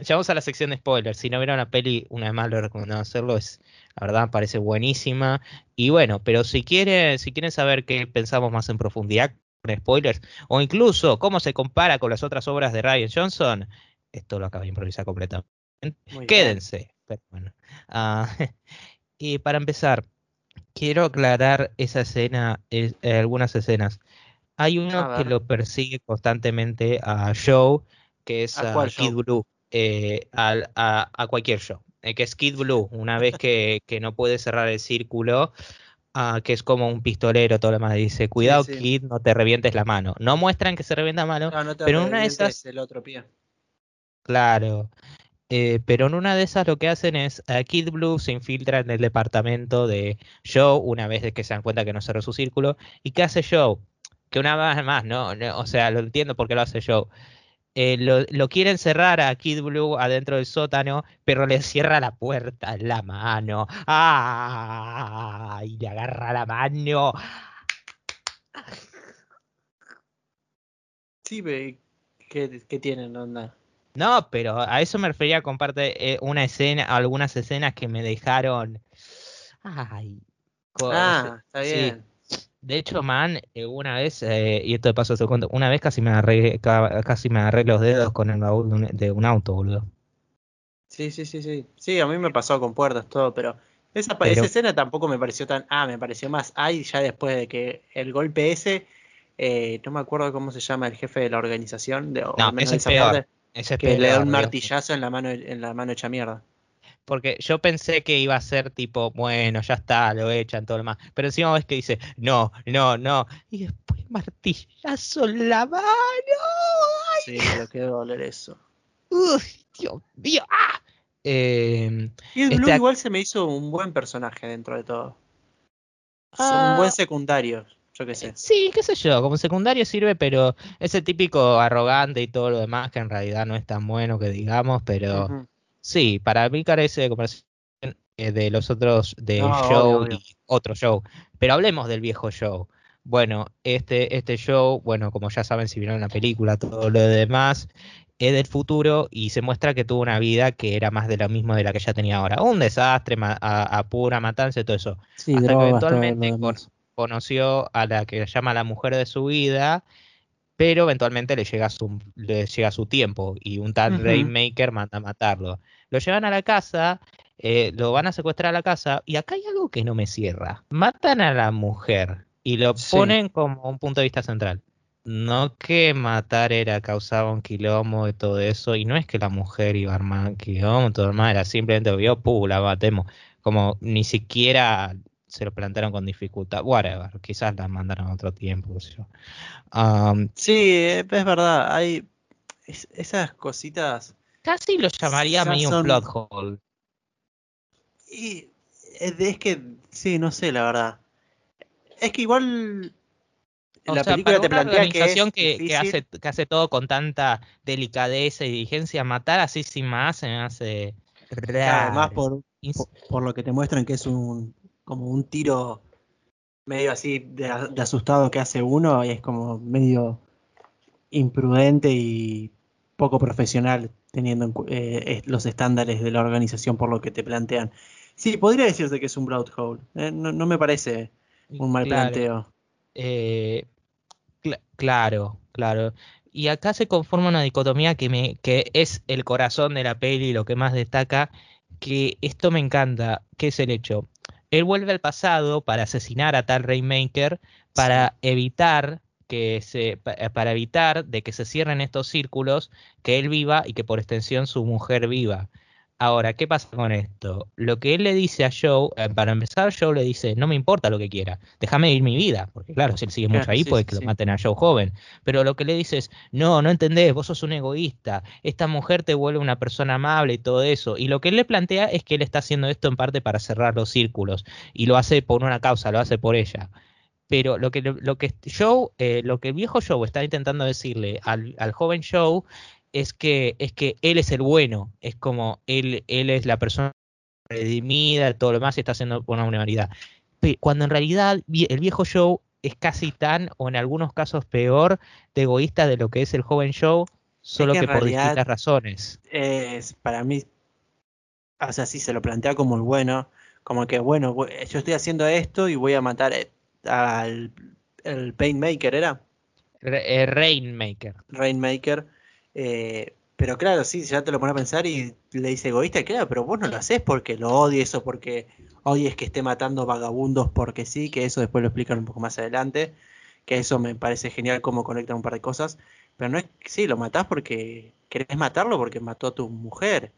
ya vamos a la sección de spoilers. Si no vieron la peli, una vez más lo recomendado hacerlo. Es, la verdad, parece buenísima. Y bueno, pero si quieren, si quieren saber qué pensamos más en profundidad con spoilers, o incluso cómo se compara con las otras obras de Ryan Johnson, esto lo acabo de improvisar completamente. Quédense. Pero bueno. Uh, y para empezar, quiero aclarar esa escena, eh, algunas escenas. Hay uno que lo persigue constantemente a Joe, que es a, Kid Blue, eh, a, cualquier show, eh, que es Kid Blue, una vez que, no puede cerrar el círculo, ah, que es como un pistolero, todo lo demás, dice, cuidado Kid, no te revientes la mano. No muestran que se revienta la mano, pero una de esas... El otro pie. Claro, eh, pero en una de esas lo que hacen es Kid Blue se infiltra en el departamento de Joe una vez que se dan cuenta que no cerró su círculo. ¿Y qué hace Joe? Que una vez más, no, o sea, lo entiendo porque lo hace Joe. Eh, lo, quiere encerrar a Kid Blue adentro del sótano, pero le cierra la puerta en la mano. ¡Ah! Y le agarra la mano. Sí, ¿qué, qué tienen onda? No, pero a eso me refería comparte eh, una escena, algunas escenas que me dejaron. Ay. Ah, está bien. De hecho, man, eh, una vez, eh, y esto de paso se cuento, una vez casi me agarré, casi me agarré los dedos con el baúl de un, auto, boludo. Sí, sí, sí, sí. Sí, a mí me pasó con puertas, todo, pero esa, esa escena tampoco me pareció tan. Ah, me pareció más. Ay, ya después de que el golpe ese. Eh, no me acuerdo cómo se llama el jefe de la organización. De, no, ese es peor. que le da un martillazo en la mano en la mano hecha mierda porque yo pensé que iba a ser tipo, bueno, ya está, lo echan, todo lo más. Pero encima ves que dice, no, no, no. Y después martillazo en la mano. Sí, me quedó doler eso. Uy, Dios mío. ¡Ah! Eh, y el Blue este igual se me hizo un buen personaje dentro de todo. un buen ah. secundario, yo qué sé. Sí, qué sé yo, como secundario sirve, pero ese típico arrogante y todo lo demás que en realidad no es tan bueno que digamos, pero... Sí, para mí carece de comparación eh, de los otros de show y otro show. Pero hablemos del viejo show. Bueno, este, este show, bueno, como ya saben, si vieron la película, todo lo demás, es del futuro y se muestra que tuvo una vida que era más de lo mismo de la que ya tenía ahora. Un desastre, a, pura matanza y todo eso. Hasta que eventualmente conoció a la que llama la mujer de su vida pero eventualmente le llega su, le llega su tiempo y un tal Rainmaker manda a matarlo. Lo llevan a la casa, eh, lo van a secuestrar a la casa y acá hay algo que no me cierra. Matan a la mujer y lo ponen como un punto de vista central. No que matar era causaba un quilombo y todo eso, y no es que la mujer iba a armar un quilombo, todo demás, era simplemente vio, puh, la matemos. Como ni siquiera se lo plantearon con dificultad. Whatever, quizás la mandaron a otro tiempo. Um, sí, es verdad, hay esas cositas. Casi lo llamaría medio un plot hole. Y es que, sí, no sé, la verdad. Es que igual la película te plantea que, que, hace, que hace todo con tanta delicadeza y diligencia, matar así sin más se me hace Además por, por, lo que te muestran que es un, como un tiro medio así de, asustado que hace uno y es como medio imprudente y poco profesional teniendo eh, los estándares de la organización por lo que te plantean. Sí, podría decirse que es un broad hole. Eh, no, me parece un mal planteo. Eh, claro, claro. Y acá se conforma una dicotomía que, me, que es el corazón de la peli, lo que más destaca, que esto me encanta, que es el hecho él vuelve al pasado para asesinar a tal Rainmaker para evitar que se eh, para evitar de que se cierren estos círculos, que él viva y que por extensión su mujer viva. Ahora, ¿qué pasa con esto? Lo que él le dice a Joe, eh, para empezar, Joe le dice, no me importa lo que quiera, déjame vivir mi vida, porque claro, si él sigue mucho ahí, puede que lo maten a Joe joven. Pero lo que le dice es, no, no entendés, vos sos un egoísta, esta mujer te vuelve una persona amable y todo eso. Y lo que él le plantea es que él está haciendo esto en parte para cerrar los círculos, y lo hace por una causa, lo hace por ella pero lo que lo que Joe, eh, lo que el viejo Joe está intentando decirle al, al, joven Joe es que, es que él es el bueno, es como él, él es la persona redimida, todo lo demás y está haciendo una humanidad. Cuando en realidad el viejo Joe es casi tan, o en algunos casos peor, de egoísta de lo que es el joven Joe, solo que, por distintas razones. Es, para mí, o sea, sí se lo plantea como el bueno, como que, bueno, yo estoy haciendo esto y voy a matar eh, al el Painmaker, ¿era? Eh, Rainmaker. Rainmaker eh, pero claro, sí, ya te lo pone a pensar y le dice egoísta, claro, pero vos no lo haces porque lo odies o porque odies que esté matando vagabundos porque sí, que eso después lo explican un poco más adelante, que eso me parece genial cómo conectan un par de cosas, pero no es que sí, lo matás porque querés matarlo porque mató a tu mujer.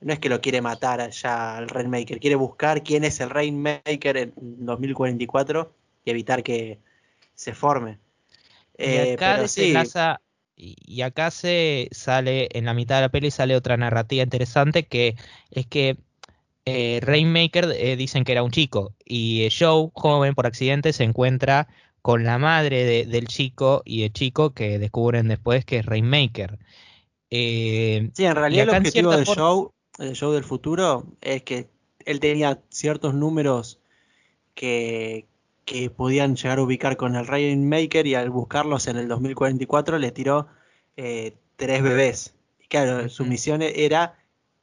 No es que lo quiere matar allá al Rainmaker, quiere buscar quién es el Rainmaker en 2044 y evitar que se forme. Eh, pero sí, y acá se sale, en la mitad de la peli sale otra narrativa interesante que es que eh, Rainmaker eh, dicen que era un chico y Joe, joven por accidente, se encuentra con la madre del chico y el chico que descubren después que es Rainmaker. Eh, sí, en realidad el objetivo del show, el show del futuro, es que él tenía ciertos números que, que podían llegar a ubicar con el Rainmaker y al buscarlos en el 2044 le tiró eh, tres bebés. Y claro, su misión era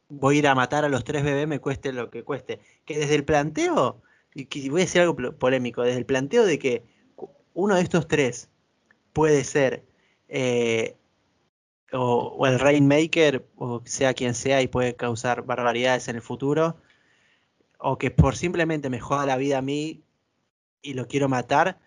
voy a ir a matar a los tres bebés, me cueste lo que cueste. Que desde el planteo, y voy a decir algo polémico, desde el planteo de que uno de estos tres puede ser eh, o, el Rainmaker, o sea quien sea, y puede causar barbaridades en el futuro, o que por simplemente me joda la vida a mí y lo quiero matar,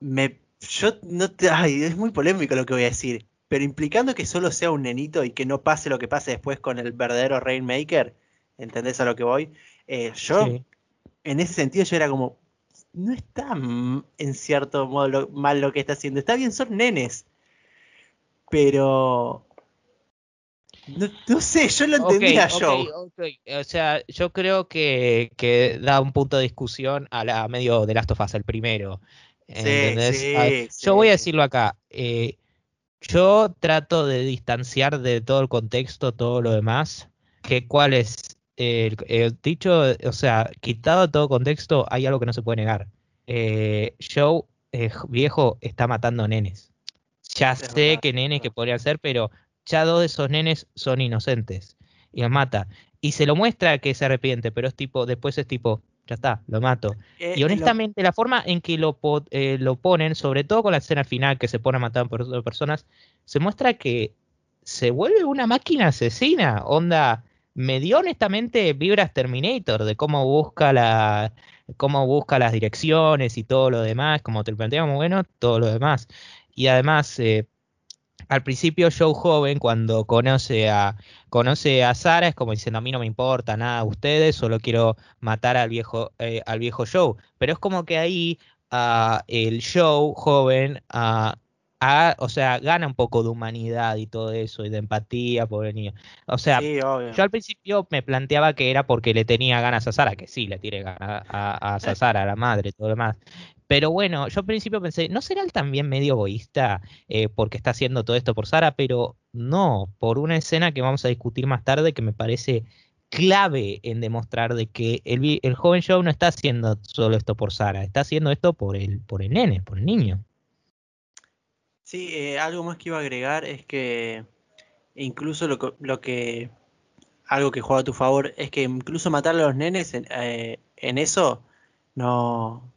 me, yo no te, ay, es muy polémico lo que voy a decir, pero implicando que solo sea un nenito y que no pase lo que pase después con el verdadero Rainmaker, ¿entendés a lo que voy? Eh, yo, en ese sentido, yo era como, no está en cierto modo mal lo que está haciendo. Está bien, son nenes. Pero. No, sé, yo lo entendía yo. O sea, yo creo que, que, da un punto de discusión a la medio de Last of Us, el primero. yo voy a decirlo acá. Eh, yo trato de distanciar de todo el contexto, todo lo demás. Que cuál es el, dicho, o sea, quitado todo contexto, hay algo que no se puede negar. Eh, Joe, eh, viejo, está matando nenes. Ya sé que nenes que podrían ser, pero ya dos de esos nenes son inocentes. Y los mata. Y se lo muestra que se arrepiente, pero es tipo, después es tipo, ya está, lo mato. Eh, y honestamente, la forma en que lo, eh, lo ponen, sobre todo con la escena final que se pone a matar por personas, se muestra que se vuelve una máquina asesina. Onda, me dio honestamente vibras Terminator de cómo busca la cómo busca las direcciones y todo lo demás, como te lo planteamos, bueno, todo lo demás. Y además, eh, al principio Joe joven, cuando conoce a, conoce a Sara, es como diciendo, a mí no me importa nada a ustedes, solo quiero matar al viejo, eh, al viejo Joe. Pero es como que ahí uh, el Joe joven uh, o sea, gana un poco de humanidad y todo eso, y de empatía, pobre niño. O sea, yo al principio me planteaba que era porque le tenía ganas a Sara, que sí, le tiene ganas a, a, Sara, a la madre, todo lo demás. Pero bueno, yo al principio pensé, ¿no será él también medio egoísta eh, porque está haciendo todo esto por Sara? Pero no, por una escena que vamos a discutir más tarde que me parece clave en demostrar de que el, joven Joe no está haciendo solo esto por Sara, está haciendo esto por el, por el nene, por el niño. Sí, eh, algo más que iba a agregar es que incluso lo, lo, que algo que juega a tu favor es que incluso matar a los nenes en, eh, eso no,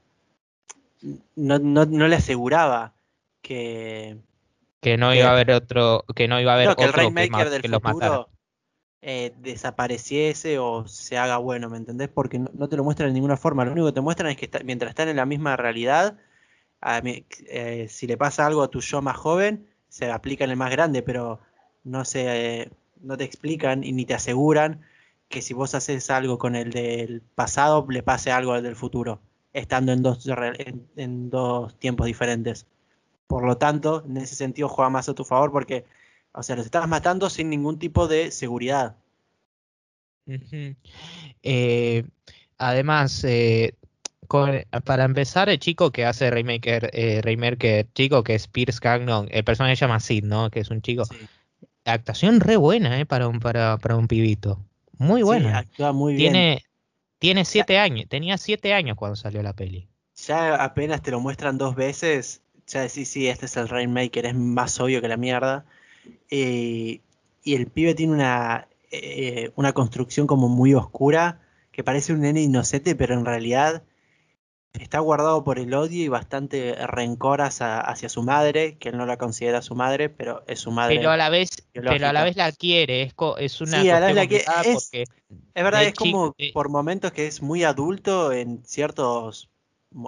no, no, le aseguraba que que no iba a haber otro que no iba a haber otro que el Rainmaker del futuro eh, desapareciese o se haga bueno, ¿me entendés? Porque no, te lo muestran de ninguna forma. Lo único que te muestran es que mientras están en la misma realidad eh, si le pasa algo a tu yo más joven, se aplica en el más grande, pero no, se, no te explican y ni te aseguran que si vos haces algo con el del pasado, le pase algo al del futuro, estando en dos, en, dos tiempos diferentes. Por lo tanto, en ese sentido juega más a tu favor porque, o sea, los estás matando sin ningún tipo de seguridad. Eh, además, eh, para empezar, el chico que hace Raymaker, eh, Raymaker, chico que es Pierce Cagnon, el personaje se llama Sid, ¿no? Que es un chico. Actuación re buena, ¿eh? Para un, para, para un pibito. Muy buena. actúa muy bien. Tiene, siete años, tenía siete años cuando salió la peli. Ya apenas te lo muestran dos veces, ya decís, sí, este es el Rainmaker, es más obvio que la mierda. y el pibe tiene una, eh, una construcción como muy oscura, que parece un nene inocente, pero en realidad está guardado por el odio y bastante rencor hacia, su madre, que él no la considera su madre, pero es su madre. Pero a la vez, pero a la vez la quiere, es, es una sí, a la vez la quiere. Es, es, verdad, es como por momentos que es muy adulto en ciertos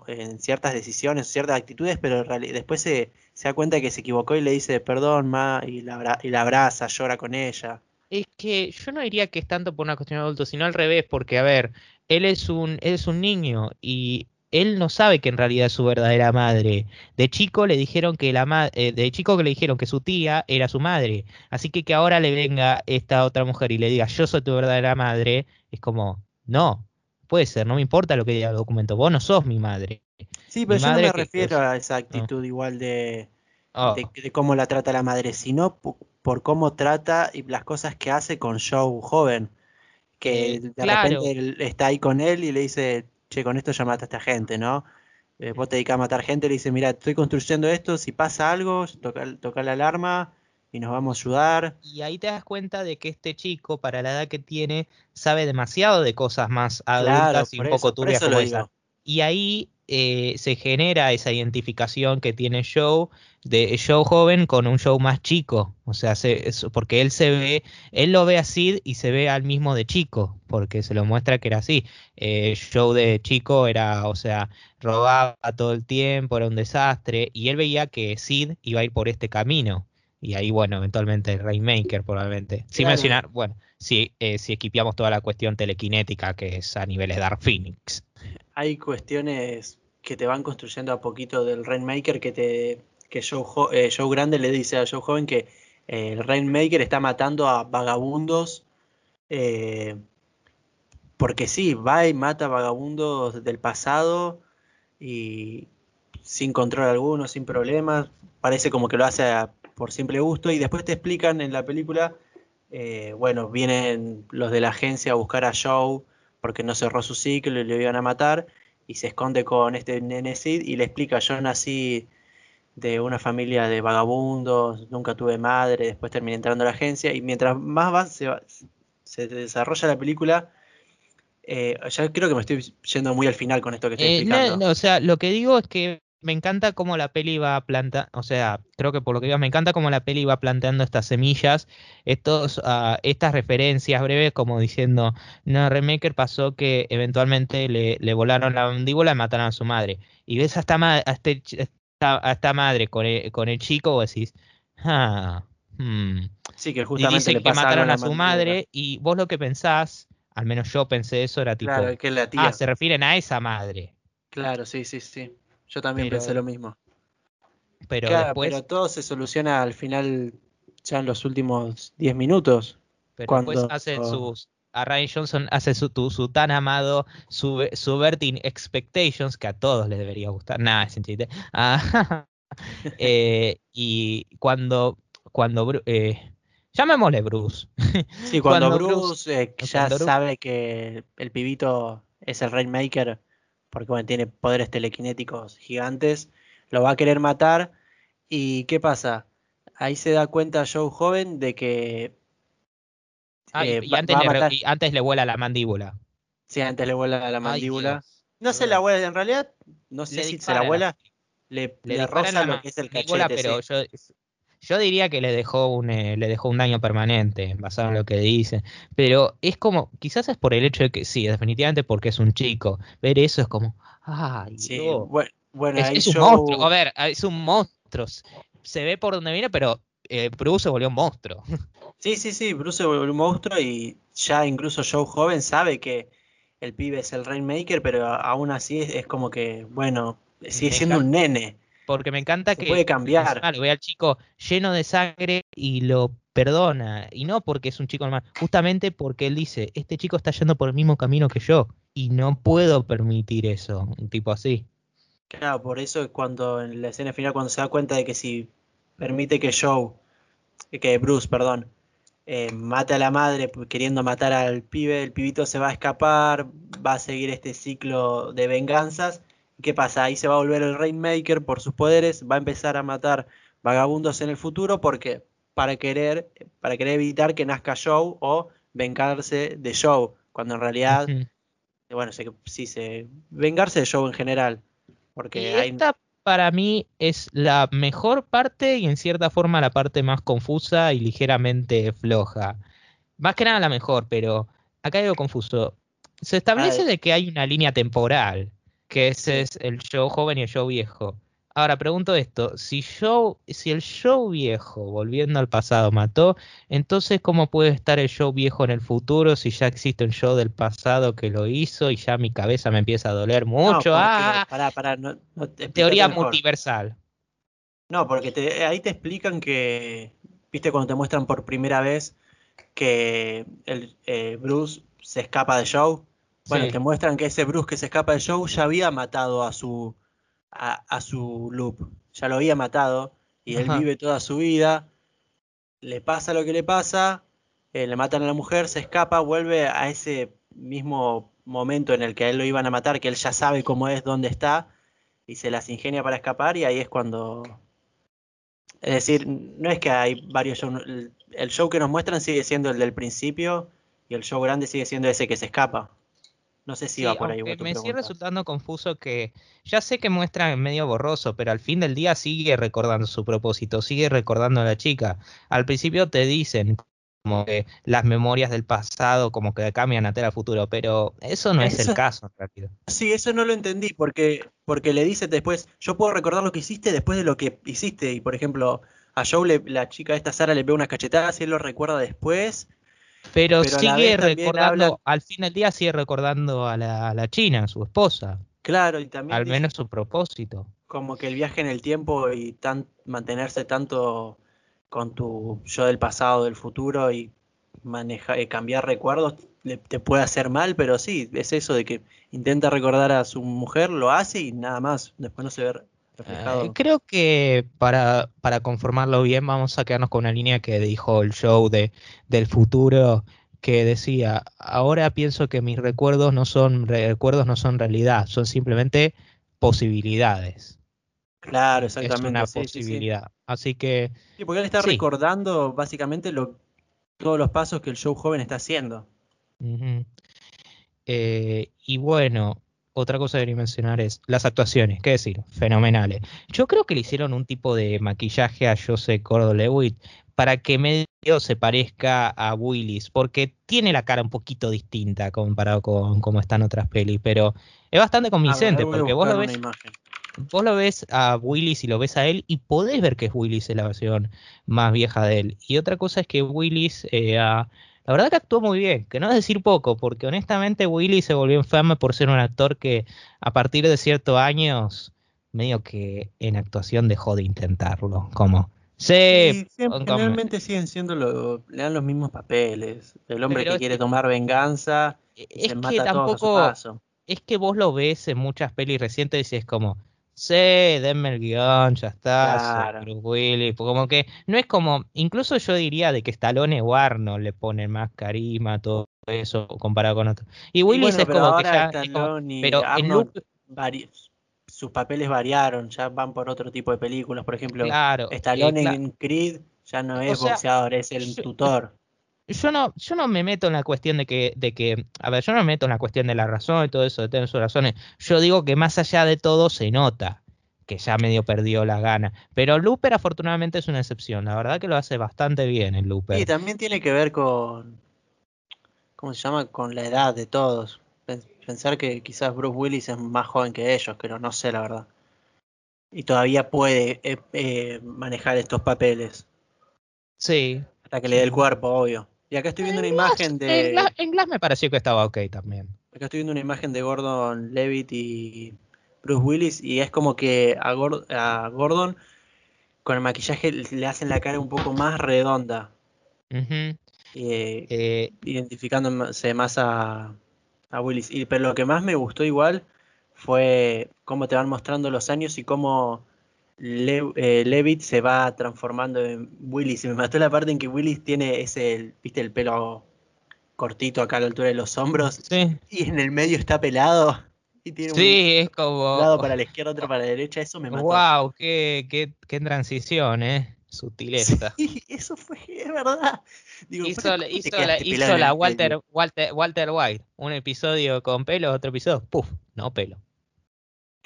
en ciertas decisiones, ciertas actitudes, pero después se, se da cuenta que se equivocó y le dice perdón, ma, y la, y la abraza, llora con ella. Es que yo no diría que es tanto por una cuestión de adulto, sino al revés, porque a ver, él es un, él es un niño y él no sabe que en realidad es su verdadera madre. De chico le dijeron que la eh, de chico que le dijeron que su tía era su madre. Así que que ahora le venga esta otra mujer y le diga yo soy tu verdadera madre, es como, no, puede ser, no me importa lo que diga el documento, vos no sos mi madre. Sí, pero yo no me refiero a esa actitud igual de, oh. de, cómo la trata la madre, sino por, cómo trata y las cosas que hace con Joe joven. Que eh, de repente está ahí con él y le dice, che, con esto ya mata a esta gente, ¿no? Eh, vos te dedicas a matar gente, le dice, mira, estoy construyendo esto, si pasa algo, toca, toca la alarma y nos vamos a ayudar. Y ahí te das cuenta de que este chico, para la edad que tiene, sabe demasiado de cosas más adultas y un poco turbias como esa. Y ahí eh, se genera esa identificación que tiene Joe de Joe joven con un Joe más chico, o sea, porque él se ve, él lo ve así y se ve al mismo de chico, porque se lo muestra que era así. Eh, Joe de chico era, o sea, robaba todo el tiempo, era un desastre, y él veía que Sid iba a ir por este camino. Y ahí, bueno, eventualmente Rainmaker probablemente. Sin mencionar, bueno, si, eh, si equipiamos toda la cuestión telequinética que es a niveles Dark Phoenix. Hay cuestiones que te van construyendo a poquito del Rainmaker que te que Joe, eh, Grande le dice a Joe Joven que eh, el Rainmaker está matando a vagabundos porque sí, va y mata vagabundos del pasado y sin control alguno, sin problemas, parece como que lo hace por simple gusto. Y después te explican en la película, eh, bueno, vienen los de la agencia a buscar a Joe porque no cerró su ciclo y le iban a matar y se esconde con este nene Sid y le explica, yo nací de una familia de vagabundos, nunca tuve madre, después terminé entrando a la agencia y mientras más va, se, desarrolla la película, eh, ya creo que me estoy yendo muy al final con esto que estoy eh, explicando. o sea, lo que digo es que me encanta cómo la peli va plantando, o sea, creo que por lo que digo, me encanta cómo la peli va planteando estas semillas, estos, uh, estas referencias breves, como diciendo, no, Remaker pasó que eventualmente le, le, volaron la mandíbula y mataron a su madre. Y ves a esta, este a esta, madre con el, con el chico, vos decís, ah, hmm". Sí, que justamente le que mataron a su madre, y vos lo que pensás, al menos yo pensé eso, era tipo, que la tía. ah, se refieren a esa madre. Claro, sí, sí, sí. Yo también pensé lo mismo. Pero después... Pero todo se soluciona al final, ya en los últimos 10 minutos. Pero después hacen sus... A Ryan Johnson hace su, su tan amado Subverting Expectations, que a todos les debería gustar. Nada, es un chiste. Ah, eh, y cuando... cuando eh, llamémosle Bruce. Sí, cuando, Bruce, eh, ya sabe que el pibito es el Rainmaker, porque bueno, tiene poderes telequinéticos gigantes, lo va a querer matar. ¿Y qué pasa? Ahí se da cuenta Joe joven de que... Ah, y, eh, antes, le, antes, le, vuela la mandíbula. Sí, antes le vuela la mandíbula. no se la vuela, en realidad, no sé si se la vuela. Le, le, roza lo que es el cachete. Pero yo, yo diría que le dejó un, eh, le dejó un daño permanente, basado en lo que dice. Pero es como, quizás es por el hecho de que, sí, definitivamente porque es un chico. Ver eso es como, ay, sí, bueno, es, un monstruo. A ver, es un monstruo. Se ve por donde viene, pero eh, Bruce se volvió un monstruo. Sí, sí, sí, Bruce se volvió un monstruo y ya incluso Joe joven sabe que el pibe es el Rainmaker, pero aún así es como que, bueno, sigue siendo un nene porque me encanta que puede cambiar. Lo ve al chico lleno de sangre y lo perdona. Y no porque es un chico normal, justamente porque él dice, este chico está yendo por el mismo camino que yo y no puedo permitir eso, un tipo así. Claro, por eso es cuando en la escena final, cuando se da cuenta de que si permite que Joe, que Bruce, perdón, eh, mate a la madre queriendo matar al pibe, el pibito se va a escapar, va a seguir este ciclo de venganzas ¿Qué pasa? Ahí se va a volver el Rainmaker por sus poderes, va a empezar a matar vagabundos en el futuro porque para querer, para querer evitar que nazca Joe o vengarse de Joe, cuando en realidad, bueno, sí, se vengarse de Joe en general. Porque esta para mí es la mejor parte y en cierta forma la parte más confusa y ligeramente floja. Más que nada la mejor, pero acá hay algo confuso. Se establece de que hay una línea temporal que ese es el show joven y el show viejo. Ahora pregunto esto, si show, si el show viejo, volviendo al pasado, mató, entonces ¿cómo puede estar el show viejo en el futuro si ya existe un show del pasado que lo hizo y ya mi cabeza me empieza a doler mucho? ah, teoría multiversal. No, porque ahí te explican que, viste cuando te muestran por primera vez que el, eh, Bruce se escapa de show bueno, te muestran que ese Bruce que se escapa del show ya había matado a su, a, su loop. Ya lo había matado y él vive toda su vida. Le pasa lo que le pasa, eh, le matan a la mujer, se escapa, vuelve a ese mismo momento en el que a él lo iban a matar, que él ya sabe cómo es, dónde está, y se las ingenia para escapar, y ahí es cuando... Es decir, no es que hay varios shows, el show que nos muestran sigue siendo el del principio, y el show grande sigue siendo ese que se escapa. No sé si va por ahí. Me sigue resultando confuso que ya sé que muestra medio borroso, pero al fin del día sigue recordando su propósito, sigue recordando a la chica. Al principio te dicen como que las memorias del pasado como que cambian a el futuro, pero eso no es el caso rápido. Sí, eso no lo entendí porque porque le dice después, yo puedo recordar lo que hiciste después de lo que hiciste y por ejemplo a Joe la chica esta Sara le ve unas cachetadas y él lo recuerda después pero, sigue recordando, al fin del día sigue recordando a la, a la China, su esposa. Claro, y también. Al menos su propósito. Como que el viaje en el tiempo y tan, mantenerse tanto con tu yo del pasado, del futuro y manejar, eh, cambiar recuerdos te puede hacer mal, pero sí, es eso de que intenta recordar a su mujer, lo hace y nada más, después no se ve creo que para, para conformarlo bien vamos a quedarnos con una línea que dijo el show de, del futuro que decía, ahora pienso que mis recuerdos no son recuerdos no son realidad, son simplemente posibilidades. Claro, exactamente. Es una posibilidad. Así que. Sí, porque él está recordando básicamente lo, todos los pasos que el show joven está haciendo. Eh, y bueno, otra cosa que quería mencionar es las actuaciones, qué decir, fenomenales. Yo creo que le hicieron un tipo de maquillaje a Joseph Gordon-Lewitt para que medio se parezca a Willis, porque tiene la cara un poquito distinta comparado con cómo están otras pelis, pero es bastante convincente, porque vos lo ves, vos lo ves a Willis y lo ves a él y podés ver que es Willis en la versión más vieja de él. Y otra cosa es que Willis eh, la verdad que actuó muy bien, que no es decir poco, porque honestamente Willy se volvió enfermo por ser un actor que a partir de ciertos años medio que en actuación dejó de intentarlo, como sí, generalmente siguen siendo lo, le dan los mismos papeles, el hombre que quiere tomar venganza, es se mata que tampoco, a su paso. Es que vos lo ves en muchas pelis recientes y es como, Sí, denme el guion, ya está. Claro. Willis, como que no es como, incluso yo diría de que Stallone o Arnold le ponen más carisma, todo eso comparado con otros. Y Willis es como que ya. pero en sus papeles variaron, ya van por otro tipo de películas. Por ejemplo, claro, Stallone en Creed ya no es boxeador, es el tutor yo no, yo no me meto en la cuestión de que, de que, a ver, yo no me meto en la cuestión de la razón y todo eso, de tener sus razones. Yo digo que más allá de todo se nota que ya medio perdió la gana. Pero Looper afortunadamente es una excepción. La verdad que lo hace bastante bien el Looper. Y también tiene que ver con, ¿cómo se llama? Con la edad de todos. Pensar que quizás Bruce Willis es más joven que ellos, pero no sé la verdad. Y todavía puede eh, eh, manejar estos papeles. Sí. Hasta que le dé el cuerpo, obvio. Y acá estoy viendo una imagen de. En Glass, me pareció que estaba ok también. Acá estoy viendo una imagen de Gordon Levitt y Bruce Willis. Y es como que a, Gordon con el maquillaje le hacen la cara un poco más redonda. Eh, eh, identificándose más a, a Willis. Y, pero lo que más me gustó igual fue cómo te van mostrando los años y cómo le, eh, Levitt se va transformando en Willis. Y me mató la parte en que Willis tiene ese, viste, el pelo cortito acá a la altura de los hombros. Y en el medio está pelado. Y tiene sí, es como. Un lado para la izquierda, otro para la derecha. Eso me mató. ¡Wow! ¡Qué, qué, qué transición, eh! Sutileza. Sí, eso fue, es verdad. hizo, hizo, la, hizo la Walter, Walter, Walter White. Un episodio con pelo, otro episodio, ¡puf! No pelo.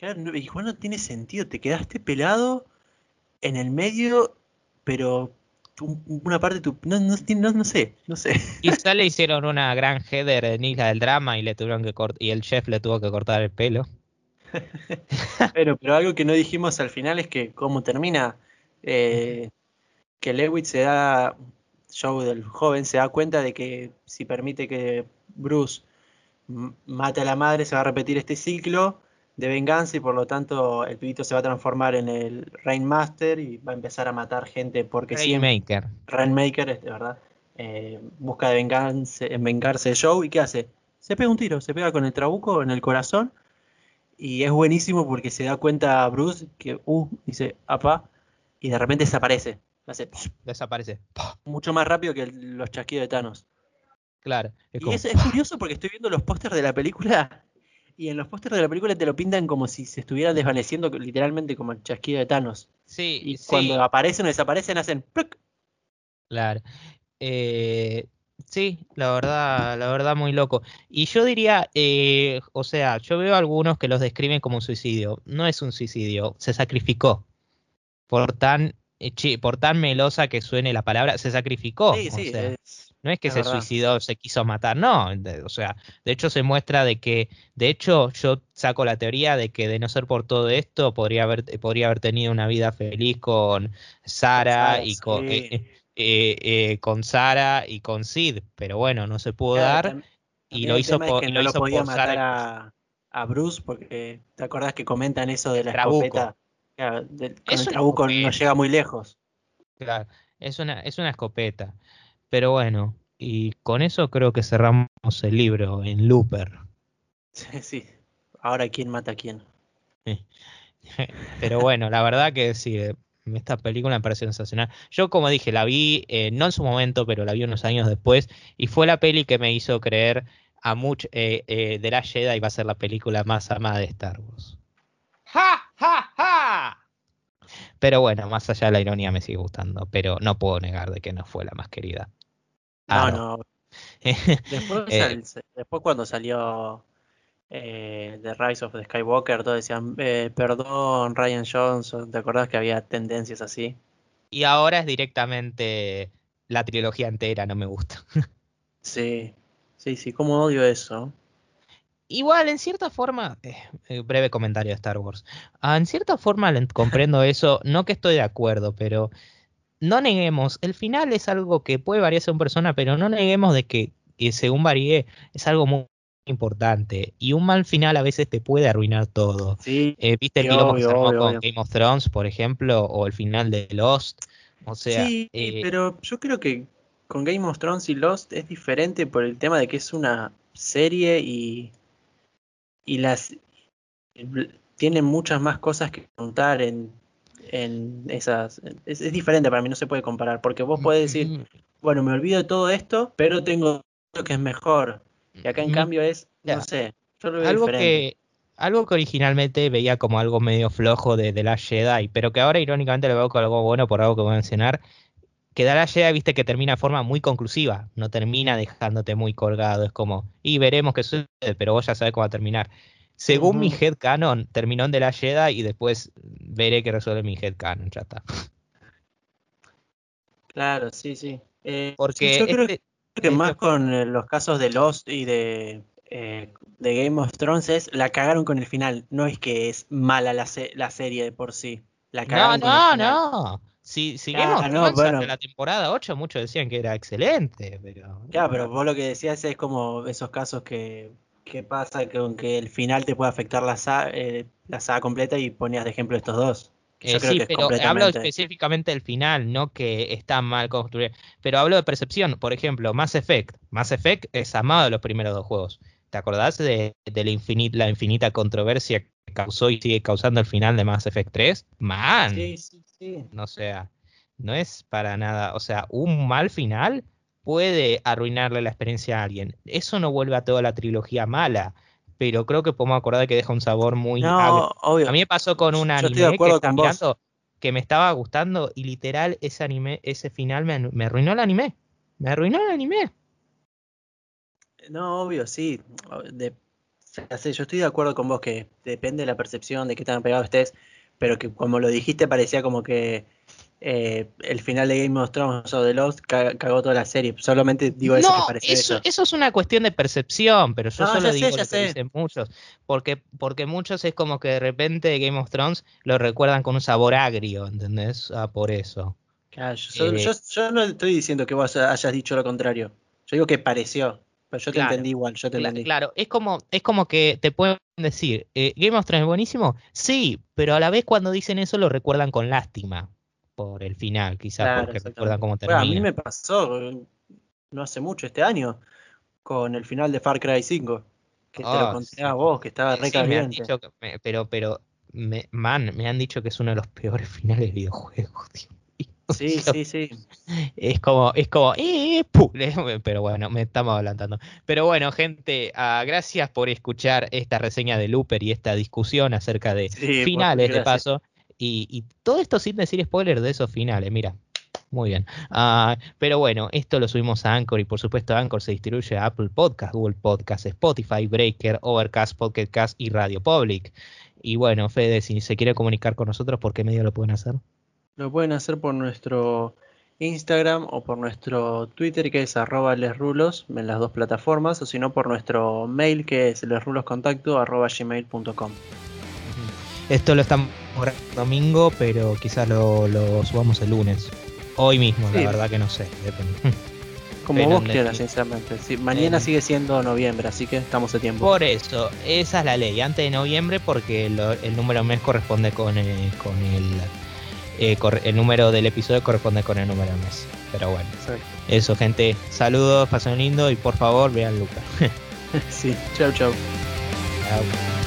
Claro, y no tiene sentido, te quedaste pelado en el medio, pero una parte de tu... No, no, no, sé, no sé. Quizá le hicieron una gran header en Isla del Drama y le tuvieron que y el chef le tuvo que cortar el pelo. pero, pero algo que no dijimos al final es que cómo termina, eh, que Lewitt se da, Joe del joven se da cuenta de que si permite que Bruce mate a la madre se va a repetir este ciclo de venganza y por lo tanto el pibito se va a transformar en el Rainmaster y va a empezar a matar gente porque Rainmaker. Rainmaker, es de verdad. Eh, busca de vengarse, vengarse de Joe y ¿qué hace? Se pega un tiro, se pega con el trabuco en el corazón Y es buenísimo porque se da cuenta Bruce que, uh, dice, apa, y de repente desaparece. Desaparece. Mucho más rápido que los chasquidos de Thanos. Claro. y es, curioso porque estoy viendo los pósters de la película y en los pósters de la película te lo pintan como si se estuviera desvaneciendo literalmente como el chasquido de Thanos. Sí. Y cuando aparecen o desaparecen hacen... Claro. Eh, Sí, la verdad, la verdad muy loco. Y yo diría, eh, o sea, yo veo algunos que los describen como un suicidio. No es un suicidio, se sacrificó. Por tan, eh, por tan melosa que suene la palabra, se sacrificó. Sí, sí, no es que se suicidó, se quiso matar, no. o sea, de hecho se muestra de que, de hecho, yo saco la teoría de que de no ser por todo esto, podría haber, podría haber tenido una vida feliz con Sara y con. Eh, eh, eh, con Sara y con Sid, pero bueno, no se pudo dar y lo hizo por. no lo, podía matar a, Bruce porque te acordás que comentan eso de la escopeta. con el trabuco no llega muy lejos. Claro, es una, es una escopeta. Pero bueno, y con eso creo que cerramos el libro en Looper. Sí, sí. Ahora quién mata a quién. Pero bueno, la verdad que sí, esta película me parece sensacional. Yo, como dije, la vi, eh, no en su momento, pero la vi unos años después, y fue la peli que me hizo creer a mucho eh, eh, de la Jedi va a ser la película más amada de Star Wars. ¡Ja, ja, ja! Pero bueno, más allá de la ironía me sigue gustando, pero no puedo negar de que no fue la más querida. no, no. después, después cuando salió eh, The Rise of the Skywalker, todos decían, eh, perdón, Ryan Johnson, ¿te acordás que había tendencias así? Y ahora es directamente la trilogía entera, no me gusta. sí, sí, sí, cómo odio eso. Igual, en cierta forma, eh, breve comentario de Star Wars, ah, en cierta forma comprendo eso, no que estoy de acuerdo, pero no neguemos, el final es algo que puede variar según persona, pero no neguemos de que, que según varíe, es algo muy importante. Y un mal final a veces te puede arruinar todo. Sí, eh, ¿Viste el quilombo que se con Game of Thrones, por ejemplo? O el final de Lost. O sea, sí, eh, pero yo creo que con Game of Thrones y Lost es diferente por el tema de que es una serie y, y las tiene muchas más cosas que contar en, en esas. Es, diferente para mí, no se puede comparar, porque vos podés decir, bueno, me olvido de todo esto, pero tengo lo que es mejor. Y acá en cambio es, no sé, algo que algo que originalmente veía como algo medio flojo de, de la Jedi, pero que ahora irónicamente lo veo como algo bueno por algo que voy a mencionar, que da la Jedi, viste que termina de forma muy conclusiva, no termina dejándote muy colgado, es como, y veremos qué sucede, pero vos ya sabés cómo va a terminar. Según mi head canon, terminó en de la Jedi y después veré que resuelve mi head canon, ya está. Claro, sí, sí. Eh, Porque este que más con eh, los casos de Lost y de, eh, de Game of Thrones es la cagaron con el final. No es que es mala la, la serie de por sí. La no, no, no. Si, si Game of Thrones la temporada 8 muchos decían que era excelente. Pero... Claro, pero vos lo que decías es como esos casos que, que pasa con que el final te puede afectar la saga, eh, la saga completa y ponías de ejemplo estos dos. Eh, sí, pero hablo específicamente del final, no que está mal construido. Pero hablo de percepción. Por ejemplo, Mass Effect. Mass Effect es amado de los primeros dos juegos. ¿Te acordás de, la, infinita controversia causó y sigue causando el final de Mass Effect 3? Man. Sí, sí, sí. No sea, no es para nada. O sea, un mal final puede arruinarle la experiencia a alguien. Eso no vuelve a toda la trilogía mala pero creo que podemos acordar que deja un sabor muy no, obvio. A mí me pasó con un anime que, que me estaba gustando y literal ese anime, ese final me, arruinó el anime. Me arruinó el anime. No, obvio, sí. De, yo estoy de acuerdo con vos que depende de la percepción de qué tan pegado estés, pero que como lo dijiste parecía como que eh, el final de Game of Thrones o de Lost cagó toda la serie. Solamente digo eso que parece eso, eso. es una cuestión de percepción, pero yo solo digo lo que dicen muchos. Porque, porque muchos es como que de repente Game of Thrones lo recuerdan con un sabor agrio, ¿entendés? Ah, por eso. Eh, yo, no estoy diciendo que vos hayas dicho lo contrario. Yo digo que pareció. Pero yo te entendí igual, yo te entendí. Claro, es como, es como que te pueden decir, eh, Game of Thrones es buenísimo, sí, pero a la vez cuando dicen eso lo recuerdan con lástima por el final, quizás porque recuerdan cómo termina. a mí me pasó no hace mucho este año con el final de Far Cry 5. Que te lo oh, conté a vos, que estaba re pero, pero, me, man, me han dicho que es uno de los peores finales de videojuegos, tío. Sí, sí, sí. Es como, es como, eh, pero bueno, me estamos adelantando. Pero bueno, gente, uh, gracias por escuchar esta reseña de Looper y esta discusión acerca de finales de paso. Y, y, todo esto sin decir spoiler de esos finales, mira. Muy bien. Uh, pero bueno, esto lo subimos a Anchor y por supuesto Anchor se distribuye a Apple Podcast, Google Podcast, Spotify, Breaker, Overcast, Pocket Cast y Radio Public. Y bueno, Fede, si se quiere comunicar con nosotros, ¿por qué medio lo pueden hacer? Lo pueden hacer por nuestro Instagram o por nuestro Twitter que es arroba lesrulos en las dos plataformas o si no por nuestro mail que es lesruloscontacto arroba gmail.com. Esto lo estamos domingo, pero quizás lo, subamos el lunes. Hoy mismo, la verdad que no sé. Como vos quieras, sinceramente. mañana sigue siendo noviembre, así que estamos a tiempo. Por eso, esa es la ley. Antes de noviembre, porque el número mes corresponde con, con el eh, el número del episodio corresponde con el número del mes. Pero bueno, eso, gente. Saludos, pasen lindo y por favor vean Luca. sí, chau, chau. Chao.